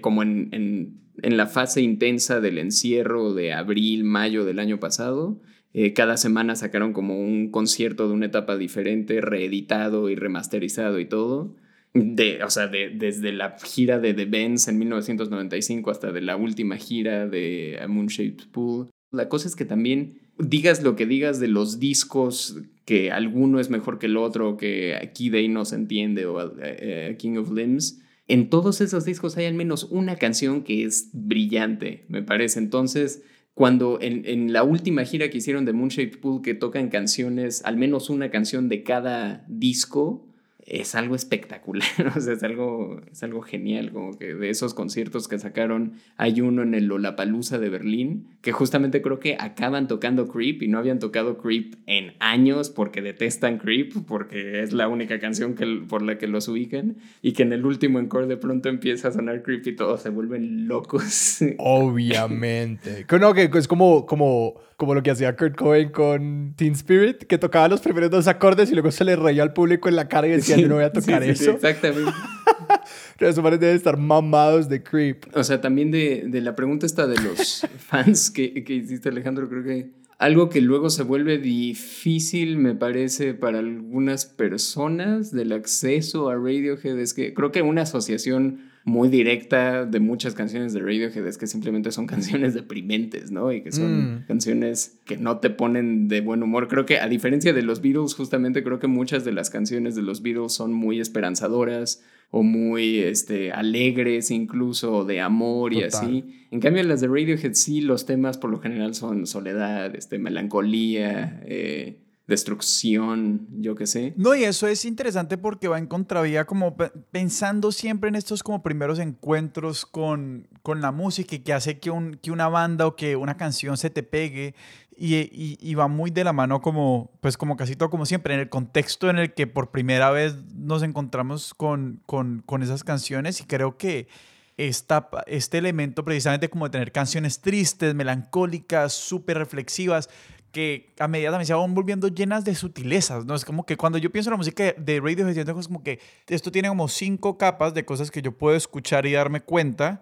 como en en la fase intensa del encierro de abril, mayo del año pasado, eh, cada semana sacaron como un concierto de una etapa diferente, reeditado y remasterizado y todo. De, o sea, de, desde la gira de The Benz en 1995 hasta de la última gira de A Moonshaped Pool. La cosa es que también digas lo que digas de los discos, que alguno es mejor que el otro, que Key Day no se entiende o eh, King of Limbs, en todos esos discos hay al menos una canción que es brillante, me parece. Entonces, cuando en, la última gira que hicieron de Moonshaped Pool, que tocan canciones, al menos una canción de cada disco, es algo espectacular, (laughs) o sea, es algo, es algo genial, como que de esos conciertos que sacaron, hay uno en el Lollapalooza de Berlín, que justamente creo que acaban tocando Creep y no habían tocado Creep en años porque detestan Creep, porque es la única canción que, por la que los ubican, y que en el último encore de pronto empieza a sonar Creep y todos se vuelven locos. (laughs) Obviamente. no, que es como, como como lo que hacía Kurt Cobain con Teen Spirit, que tocaba los primeros dos acordes y luego se le reía al público en la cara y decía, yo no voy a (laughs) tocar eso. Sí, exactamente. (laughs) Los humanos deben estar mamados de creep. O sea, también de, de la pregunta esta de los (laughs) fans que, que hiciste, Alejandro, creo que algo que luego se vuelve difícil, me parece, para algunas personas del acceso a Radiohead es que creo que una asociación muy directa de muchas canciones de Radiohead es que simplemente son canciones deprimentes, ¿no? Y que son mm. canciones que no te ponen de buen humor. Creo que a diferencia de los Beatles, justamente creo que muchas de las canciones de los Beatles son muy esperanzadoras, o muy este, alegres incluso, de amor y así. En cambio, las de Radiohead sí, los temas por lo general son soledad, este, melancolía, eh, destrucción, yo qué sé. No, y eso es interesante porque va en contravía como pensando siempre en estos como primeros encuentros con, con la música y que hace que, un, que una banda o que una canción se te pegue y, y, va muy de la mano como, pues como casi todo como siempre, en el contexto en el que por primera vez nos encontramos con, con, con esas canciones y creo que esta, este elemento precisamente como de tener canciones tristes, melancólicas, súper reflexivas, que a medida también se van volviendo llenas de sutilezas, ¿no? Es como que cuando yo pienso en la música de radio siento es como que esto tiene como cinco capas de cosas que yo puedo escuchar y darme cuenta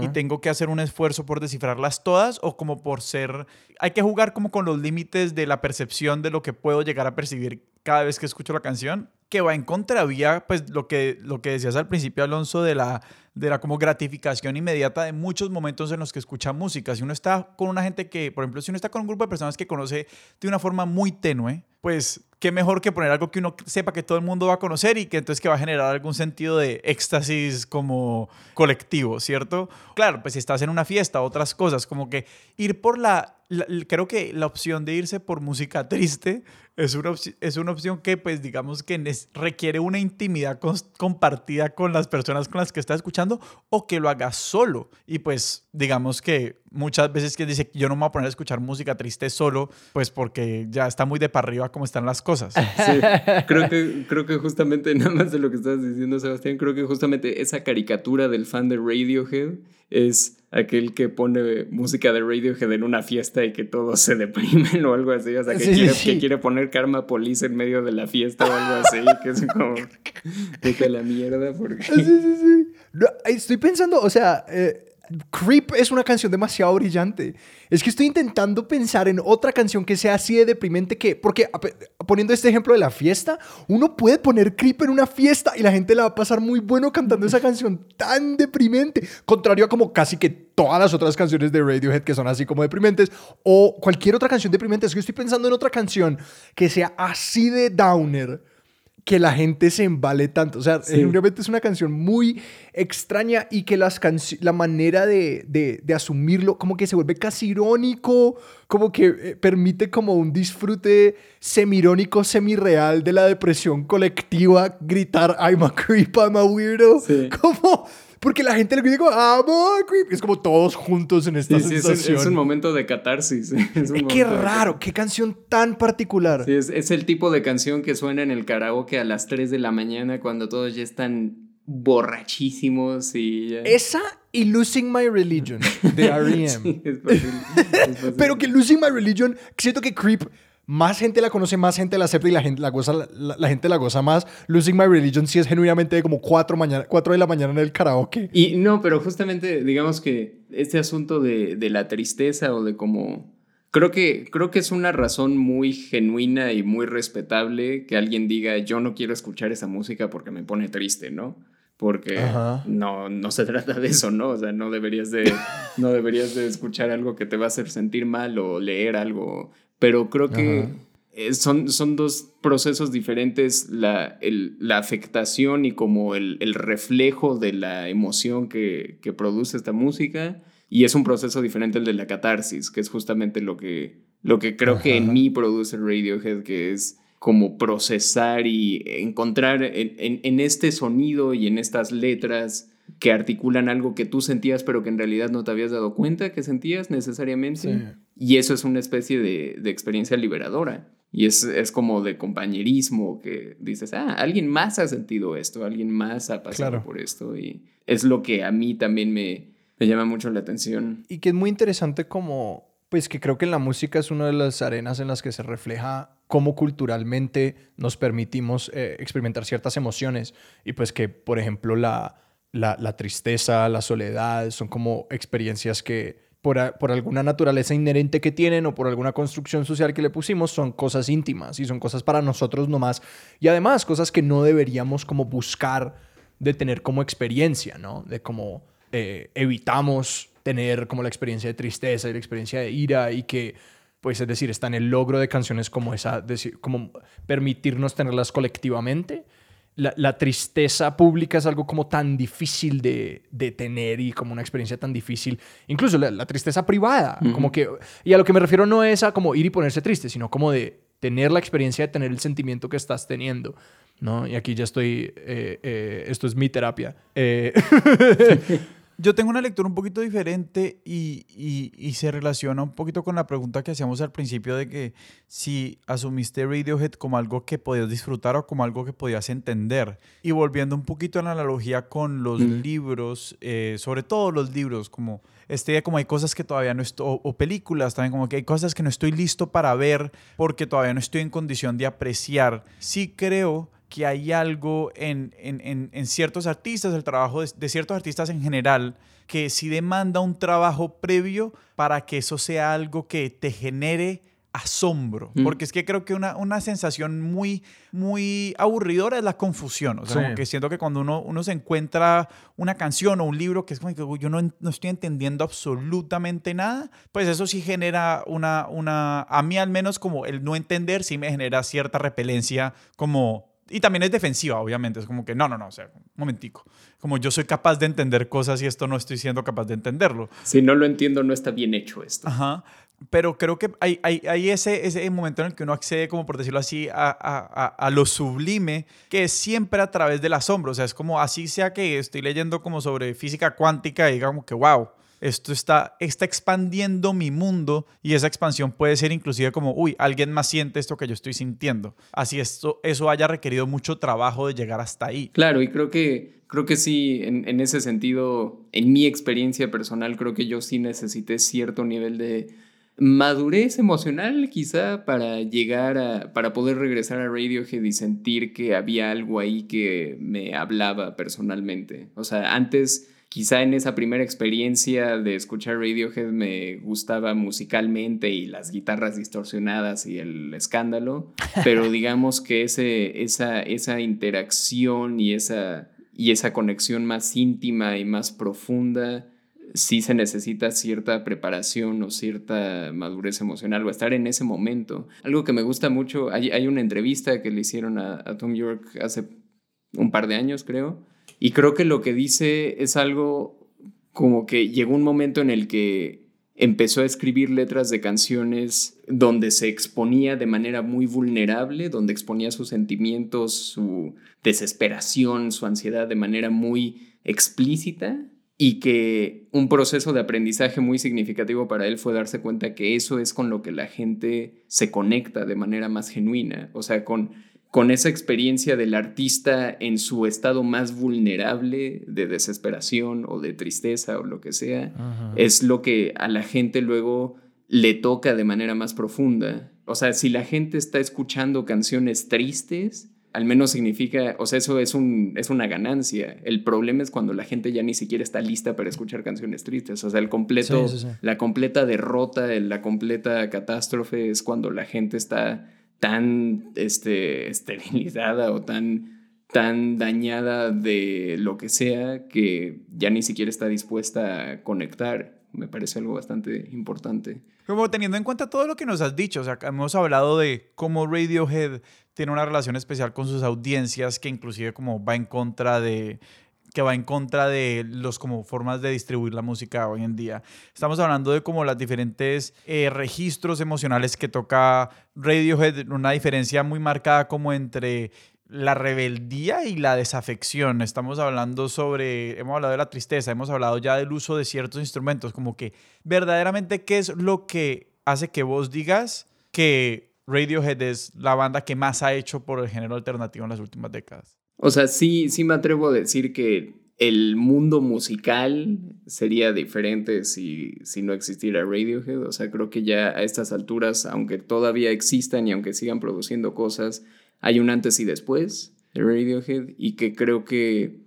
y tengo que hacer un esfuerzo por descifrarlas todas o como por ser... Hay que jugar como con los límites de la percepción de lo que puedo llegar a percibir cada vez que escucho la canción, que va en contravía, pues lo que, lo que decías al principio, Alonso, de la de la como gratificación inmediata de muchos momentos en los que escucha música. Si uno está con una gente que, por ejemplo, si uno está con un grupo de personas que conoce de una forma muy tenue, pues qué mejor que poner algo que uno sepa que todo el mundo va a conocer y que entonces que va a generar algún sentido de éxtasis como colectivo, ¿cierto? Claro, pues si estás en una fiesta, otras cosas, como que ir por la, creo que la opción de irse por música (laughs) triste es una, es una opción que pues digamos que requiere una intimidad compartida con las personas con las que estás escuchando o que lo hagas solo. Y pues digamos que muchas veces que dice yo no me voy a poner a escuchar música triste solo, pues porque ya está muy de para arriba como están las cosas. (laughs) Sí, creo que, creo que justamente, (laughs) nada más de lo que estás diciendo, Sebastián, creo que justamente esa caricatura del fan de Radiohead es aquel que pone música de Radiohead en una fiesta y que todos se deprimen o algo así. O sea, que, quiere, que quiere poner Karma Police en medio de la fiesta o algo así, que es como. de la mierda. Porque... Sí, sí, sí. estoy pensando, o sea. Eh, Creep es una canción demasiado brillante. Es que estoy intentando pensar en otra canción que sea así de deprimente que, porque poniendo este ejemplo de la fiesta, uno puede poner Creep en una fiesta y la gente la va a pasar muy bueno cantando esa canción tan deprimente, contrario a como casi que todas las otras canciones de Radiohead que son así como deprimentes o cualquier otra canción deprimente. Es que estoy pensando en otra canción que sea así de downer que la gente se embale tanto. O sea, sí. es una canción muy extraña y que las la manera de, de, asumirlo como que se vuelve casi irónico, como que eh, permite como un disfrute semirónico, semirreal de la depresión colectiva, gritar I'm a creep, I'm a weirdo. (laughs) Como porque la gente le dice como, amo Es como todos juntos en esta sensación. Es, un, momento de catarsis. (laughs) Es qué raro, qué canción tan particular. Sí, es, el tipo de canción que suena en el karaoke a las 3 de la mañana cuando todos ya están borrachísimos y Esa y Losing My Religion de (laughs) R.E.M. Pero que Losing My Religion, siento que Creep más gente la conoce, más gente la acepta y la gente la goza, la, gente la goza más. Losing My Religion sí es genuinamente de como 4, mañana, de la mañana en el karaoke. Y no, pero justamente digamos que este asunto de, de la tristeza o de como... Creo que, creo que es una razón muy genuina y muy respetable que alguien diga yo no quiero escuchar esa música porque me pone triste, ¿no? porque no, no se (laughs) trata de eso, ¿no? O sea, no deberías de, no deberías de escuchar algo que te va a hacer sentir mal o leer algo pero creo que eh, son, son dos procesos diferentes, la, la afectación y como el, el, reflejo de la emoción que, que, produce esta música, y es un proceso diferente el de la catarsis, que es justamente lo que, lo que creo que en mí produce Radiohead, que es como procesar y encontrar en, en, en este sonido y en estas letras que articulan algo que tú sentías pero que en realidad no te habías dado cuenta que sentías necesariamente. Y eso es una especie de, de experiencia liberadora. Y es, es, como de compañerismo que dices, ah, alguien más ha sentido esto, alguien más ha pasado por esto. Y es lo que a mí también me, me llama mucho la atención. Y que es muy interesante como, pues que creo que la música es una de las arenas en las que se refleja cómo culturalmente nos permitimos eh, experimentar ciertas emociones. Y pues que, por ejemplo, la la, tristeza, la soledad, son como experiencias que por, por, alguna naturaleza inherente que tienen o por alguna construcción social que le pusimos, son cosas íntimas y son cosas para nosotros nomás. Y además, cosas que no deberíamos como buscar de tener como experiencia, ¿no? De cómo eh, evitamos tener como la experiencia de tristeza y la experiencia de ira y que, pues es decir, está en el logro de canciones como esa, decir, como permitirnos tenerlas colectivamente la, tristeza pública es algo como tan difícil de, tener y como una experiencia tan difícil, incluso la, tristeza privada, como que, y a lo que me refiero no es a como ir y ponerse triste, sino como de tener la experiencia de tener el sentimiento que estás teniendo. ¿no? Y aquí ya estoy, eh, eh, esto es mi terapia. Eh, (laughs) Yo tengo una lectura un poquito diferente y, y, se relaciona un poquito con la pregunta que hacíamos al principio de que si asumiste Radiohead como algo que podías disfrutar o como algo que podías entender. Y volviendo un poquito a la analogía con los libros, eh, sobre todo los libros, como este, como hay cosas que todavía no estoy, o, o, películas también, como que hay cosas que no estoy listo para ver porque todavía no estoy en condición de apreciar. Sí creo que hay algo en, en, en, ciertos artistas, el trabajo de, ciertos artistas en general, que sí demanda un trabajo previo para que eso sea algo que te genere asombro, mm. porque es que creo que una, una sensación muy, muy aburridora es la confusión, o sea, como que siento que cuando uno, uno se encuentra una canción o un libro que es como que yo no, no, estoy entendiendo absolutamente nada, pues eso sí genera una, una, a mí al menos como el no entender sí me genera cierta repelencia como y también es defensiva, obviamente. Es como que, no, no, no, o sea, un momentico. Como yo soy capaz de entender cosas y esto no estoy siendo capaz de entenderlo. Si no lo entiendo, no está bien hecho esto. Ajá. Pero creo que hay, hay, hay ese, ese momento en el que uno accede, como por decirlo así, a, a, a, lo sublime, que es siempre a través del asombro. O sea, es como así sea que estoy leyendo como sobre física cuántica y digamos que, wow, esto está, está expandiendo mi mundo y esa expansión puede ser inclusive como, uy, alguien más siente esto que yo estoy sintiendo. Así esto, eso haya requerido mucho trabajo de llegar hasta ahí. Claro, y creo que, creo que sí, en, ese sentido, en mi experiencia personal, creo que yo sí necesité cierto nivel de madurez emocional quizá para llegar a, para poder regresar a Radiohead y sentir que había algo ahí que me hablaba personalmente. O sea, antes Quizá en esa primera experiencia de escuchar Radiohead me gustaba musicalmente y las guitarras distorsionadas y el escándalo, pero (laughs) digamos que ese, esa, esa interacción y esa, y esa conexión más íntima y más profunda sí se necesita cierta preparación o cierta madurez emocional o estar en ese momento. Algo que me gusta mucho, hay, hay una entrevista que le hicieron a, a Tom York hace un par de años, creo, y creo que lo que dice es algo como que llegó un momento en el que empezó a escribir letras de canciones donde se exponía de manera muy vulnerable, donde exponía sus sentimientos, su desesperación, su ansiedad de manera muy explícita y que un proceso de aprendizaje muy significativo para él fue darse cuenta que eso es con lo que la gente se conecta de manera más genuina, o sea, con con esa experiencia del artista en su estado más vulnerable de desesperación o de tristeza o lo que sea, es lo que a la gente luego le toca de manera más profunda. O sea, si la gente está escuchando canciones tristes, al menos significa, o sea, eso es, un, es una ganancia. El problema es cuando la gente ya ni siquiera está lista para escuchar canciones tristes. O sea, el completo, la completa derrota, la completa catástrofe es cuando la gente está tan este, esterilizada o tan, tan dañada de lo que sea que ya ni siquiera está dispuesta a conectar. Me parece algo bastante importante. Como teniendo en cuenta todo lo que nos has dicho, o sea, hemos hablado de cómo Radiohead tiene una relación especial con sus audiencias que inclusive como va en contra de que va en contra de los como formas de distribuir la música hoy en día. Estamos hablando de como las diferentes eh, registros emocionales que toca Radiohead, una diferencia muy marcada como entre la rebeldía y la desafección. Estamos hablando sobre, hemos hablado de la tristeza, hemos hablado ya del uso de ciertos instrumentos, como que verdaderamente qué es lo que hace que vos digas que Radiohead es la banda que más ha hecho por el género alternativo en las últimas décadas. O sea, sí, sí me atrevo a decir que el mundo musical sería diferente si, si no existiera Radiohead. O sea, creo que ya a estas alturas, aunque todavía existan y aunque sigan produciendo cosas, hay un antes y después de Radiohead y que creo que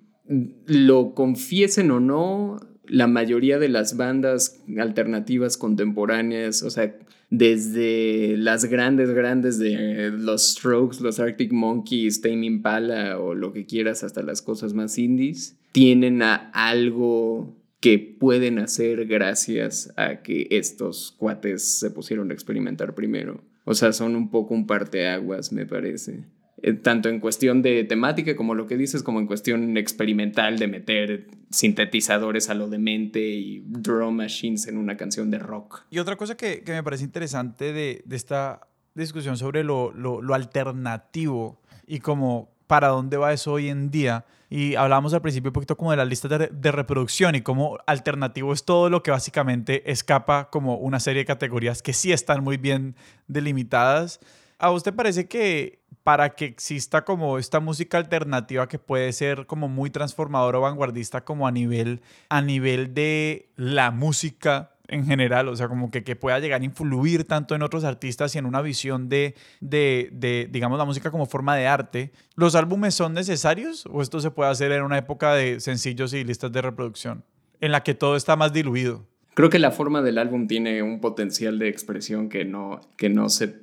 lo confiesen o no, la mayoría de las bandas alternativas contemporáneas, o sea, desde las grandes, grandes de los Strokes, los Arctic Monkeys, Tame Impala o lo que quieras, hasta las cosas más indies, tienen a algo que pueden hacer gracias a que estos cuates se pusieron a experimentar primero. O sea, son un poco un parteaguas, me parece. Eh, tanto en cuestión de temática como lo que dices, como en cuestión experimental de meter sintetizadores a lo demente y drum machines en una canción de rock. Y otra cosa que, que me parece interesante de, de esta discusión sobre lo, lo, lo alternativo y como para dónde va eso hoy en día. Y hablábamos al principio un poquito como de las listas de, de, reproducción y cómo alternativo es todo lo que básicamente escapa como una serie de categorías que sí están muy bien delimitadas. ¿A usted parece que para que exista como esta música alternativa que puede ser como muy transformadora o vanguardista como a nivel, a nivel de la música en general, o sea, como que, que pueda llegar a influir tanto en otros artistas y en una visión de, de, de, digamos, la música como forma de arte, ¿los álbumes son necesarios o esto se puede hacer en una época de sencillos y listas de reproducción, en la que todo está más diluido? Creo que la forma del álbum tiene un potencial de expresión que no, que no se...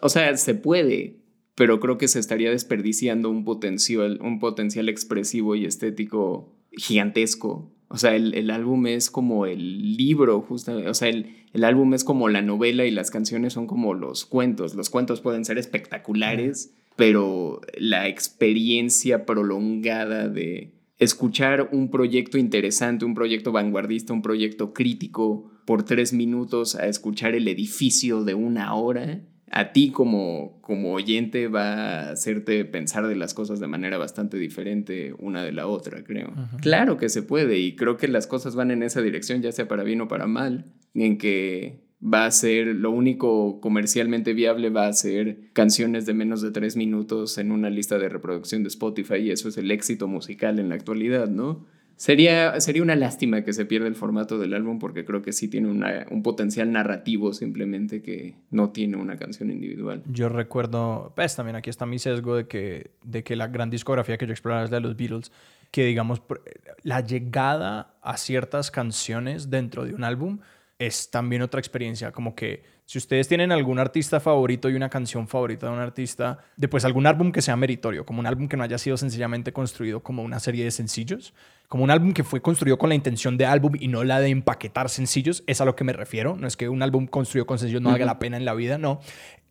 O sea, se puede, pero creo que se estaría desperdiciando un potencial, un potencial expresivo y estético gigantesco. O sea, el, el álbum es como el libro, justamente. O sea, el, el, álbum es como la novela y las canciones son como los cuentos. Los cuentos pueden ser espectaculares, pero la experiencia prolongada de escuchar un proyecto interesante, un proyecto vanguardista, un proyecto crítico por tres minutos a escuchar el edificio de una hora a ti como, como oyente va a hacerte pensar de las cosas de manera bastante diferente una de la otra, creo. Uh -huh. Claro que se puede y creo que las cosas van en esa dirección, ya sea para bien o para mal, en que va a ser, lo único comercialmente viable va a ser canciones de menos de tres minutos en una lista de reproducción de Spotify y eso es el éxito musical en la actualidad, ¿no? Sería, sería una lástima que se pierda el formato del álbum porque creo que sí tiene una, un potencial narrativo simplemente que no tiene una canción individual. Yo recuerdo, pues también aquí está mi sesgo de que, de que la gran discografía que yo exploraba es la de los Beatles, que digamos la llegada a ciertas canciones dentro de un álbum es también otra experiencia, como que si ustedes tienen algún artista favorito y una canción favorita de un artista, después algún álbum que sea meritorio, como un álbum que no haya sido sencillamente construido como una serie de sencillos, como un álbum que fue construido con la intención de álbum y no la de empaquetar sencillos, es a lo que me refiero, no es que un álbum construido con sencillos no haga la pena en la vida, no.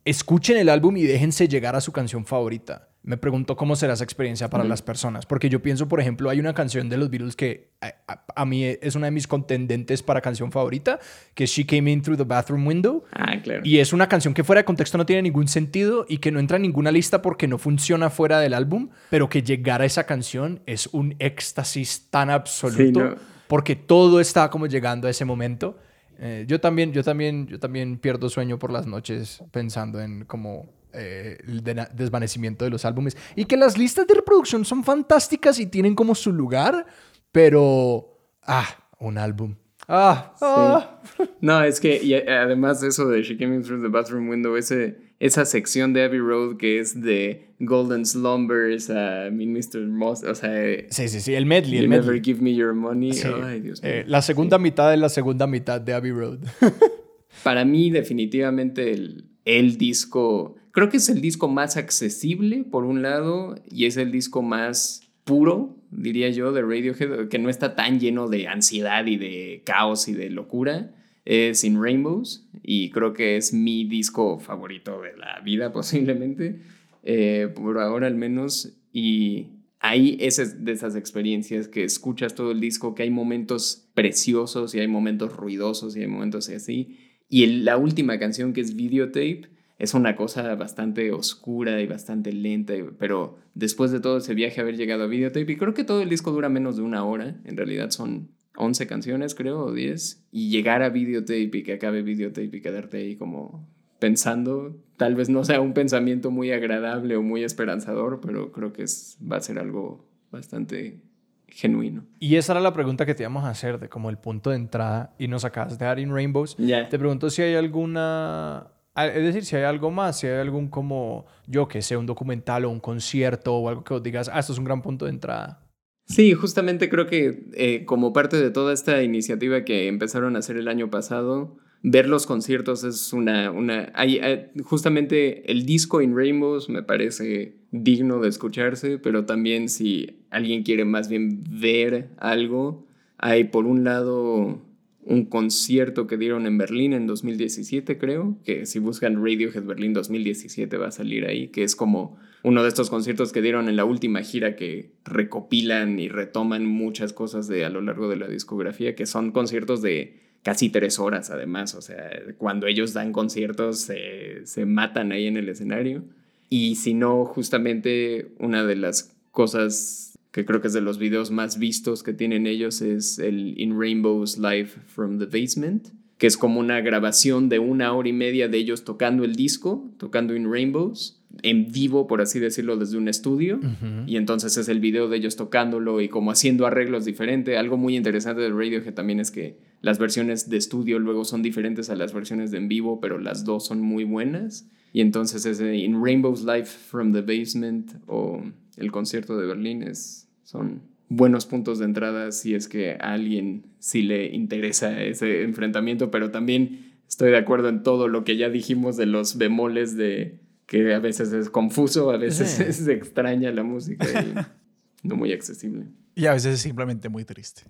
Escuchen el álbum y déjense llegar a su canción favorita. Me pregunto cómo será esa experiencia para las personas, porque yo pienso, por ejemplo, hay una canción de los Beatles que a, a, a, mí es una de mis contendentes para canción favorita, que es She Came In Through the Bathroom Window. Ah, claro. Y es una canción que fuera de contexto no tiene ningún sentido y que no entra en ninguna lista porque no funciona fuera del álbum, pero que llegar a esa canción es un éxtasis tan absoluto, sí, no. porque todo está como llegando a ese momento. Eh, yo también, yo también, yo también pierdo sueño por las noches pensando en como eh, el de desvanecimiento de los álbumes y que las listas de reproducción son fantásticas y tienen como su lugar, pero ah, un álbum. Ah, sí. ah. No, es que y además de eso de She Came In Through the Bathroom Window, ese, esa sección de Abbey Road que es de Golden Slumbers a uh, Mr. Moss, o sea... Sí, sí, sí, el medley. You el Never medley. Give Me Your Money. Sí. Ay, Dios mío. Eh, la segunda mitad de la segunda mitad de Abbey Road. (laughs) Para mí, definitivamente, el, el disco... Creo que es el disco más accesible, por un lado, y es el disco más puro, diría yo, de Radiohead, que no está tan lleno de ansiedad y de caos y de locura. Es In Rainbows y creo que es mi disco favorito de la vida (laughs) posiblemente, eh, por ahora al menos. Y ahí es de esas experiencias que escuchas todo el disco, que hay momentos preciosos y hay momentos ruidosos y hay momentos así. Y el, la última canción que es Videotape es una cosa bastante oscura y bastante lenta, pero después de todo ese viaje haber llegado a Videotape, y creo que todo el disco dura menos de una hora, en realidad son 11 canciones creo, o 10, y llegar a Videotape y que acabe Videotape y quedarte ahí como pensando, tal vez no sea un pensamiento muy agradable o muy esperanzador, pero creo que es, va a ser algo bastante genuino. Y esa era la pregunta que te íbamos a hacer, de como el punto de entrada, y nos acabas de dar en Rainbows. Yeah. Te pregunto si hay alguna es decir, si hay algo más, si hay algún como, yo que sé, un documental o un concierto o algo que os digas, ah, esto es un gran punto de entrada. Sí, justamente creo que eh, como parte de toda esta iniciativa que empezaron a hacer el año pasado, ver los conciertos es una... una hay, justamente el disco In Rainbows me parece digno de escucharse, pero también si alguien quiere más bien ver algo, hay por un lado un concierto que dieron en Berlín en 2017, creo, que si buscan Radiohead Berlín 2017 va a salir ahí, que es como uno de estos conciertos que dieron en la última gira que recopilan y retoman muchas cosas de a lo largo de la discografía, que son conciertos de casi tres horas además, o sea, cuando ellos dan conciertos se, se matan ahí en el escenario. Y si no, justamente una de las cosas que creo que es de los videos más vistos que tienen ellos, es el In Rainbows Live from the Basement, que es como una grabación de una hora y media de ellos tocando el disco, tocando In Rainbows, en vivo, por así decirlo, desde un estudio. Y entonces es el video de ellos tocándolo y como haciendo arreglos diferentes. Algo muy interesante del radio que también es que las versiones de estudio luego son diferentes a las versiones de en vivo, pero las dos son muy buenas. Y entonces ese In Rainbows Live from the Basement o el concierto de Berlín es, son buenos puntos de entrada si es que a alguien sí le interesa ese enfrentamiento, pero también estoy de acuerdo en todo lo que ya dijimos de los bemoles de que a veces es confuso, a veces es extraña la música y (laughs) no muy accesible. Y a veces es simplemente muy triste.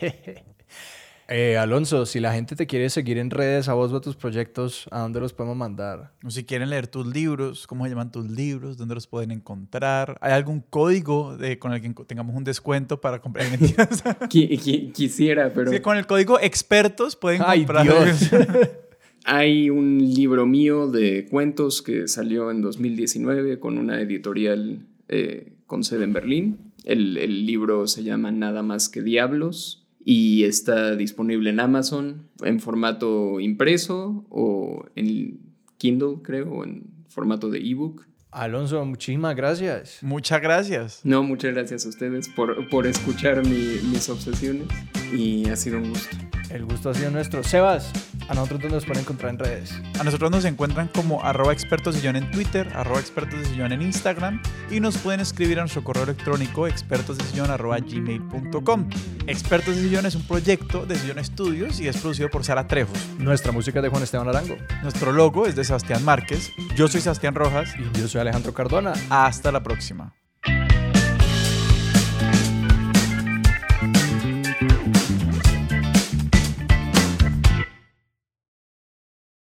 (laughs) Eh, Alonso, si la gente te quiere seguir en redes, a vos o a tus proyectos, ¿a dónde los podemos mandar? O si quieren leer tus libros, ¿cómo se llaman tus libros? ¿Dónde los pueden encontrar? ¿Hay algún código de, con el que tengamos un descuento para comprar (laughs) mentiras? Quisiera, pero... Sí, con el código expertos pueden comprar. (laughs) Hay un libro mío de cuentos que salió en 2019 con una editorial eh, con sede en Berlín. El, el libro se llama Nada más que Diablos y está disponible en Amazon en formato impreso o en Kindle, creo, o en formato de ebook. Alonso, muchísimas gracias. Muchas gracias. No, muchas gracias a ustedes por, por escuchar mis obsesiones y ha sido un gusto. El gusto ha sido nuestro. Sebas, ¿a nosotros dónde nos pueden encontrar en redes? A nosotros nos encuentran como arroba expertos sillón en Twitter, arroba expertos de sillón en Instagram y nos pueden escribir a nuestro correo electrónico expertos de sillón arroba gmail.com. Expertos de sillón es un proyecto de Sillón Estudios y es producido por Sara Trejos. Nuestra música es de Juan Esteban Arango. Nuestro logo es de Sebastián Márquez. Yo soy Sebastián Rojas. Y yo soy Alejandro Cardona. Hasta la próxima.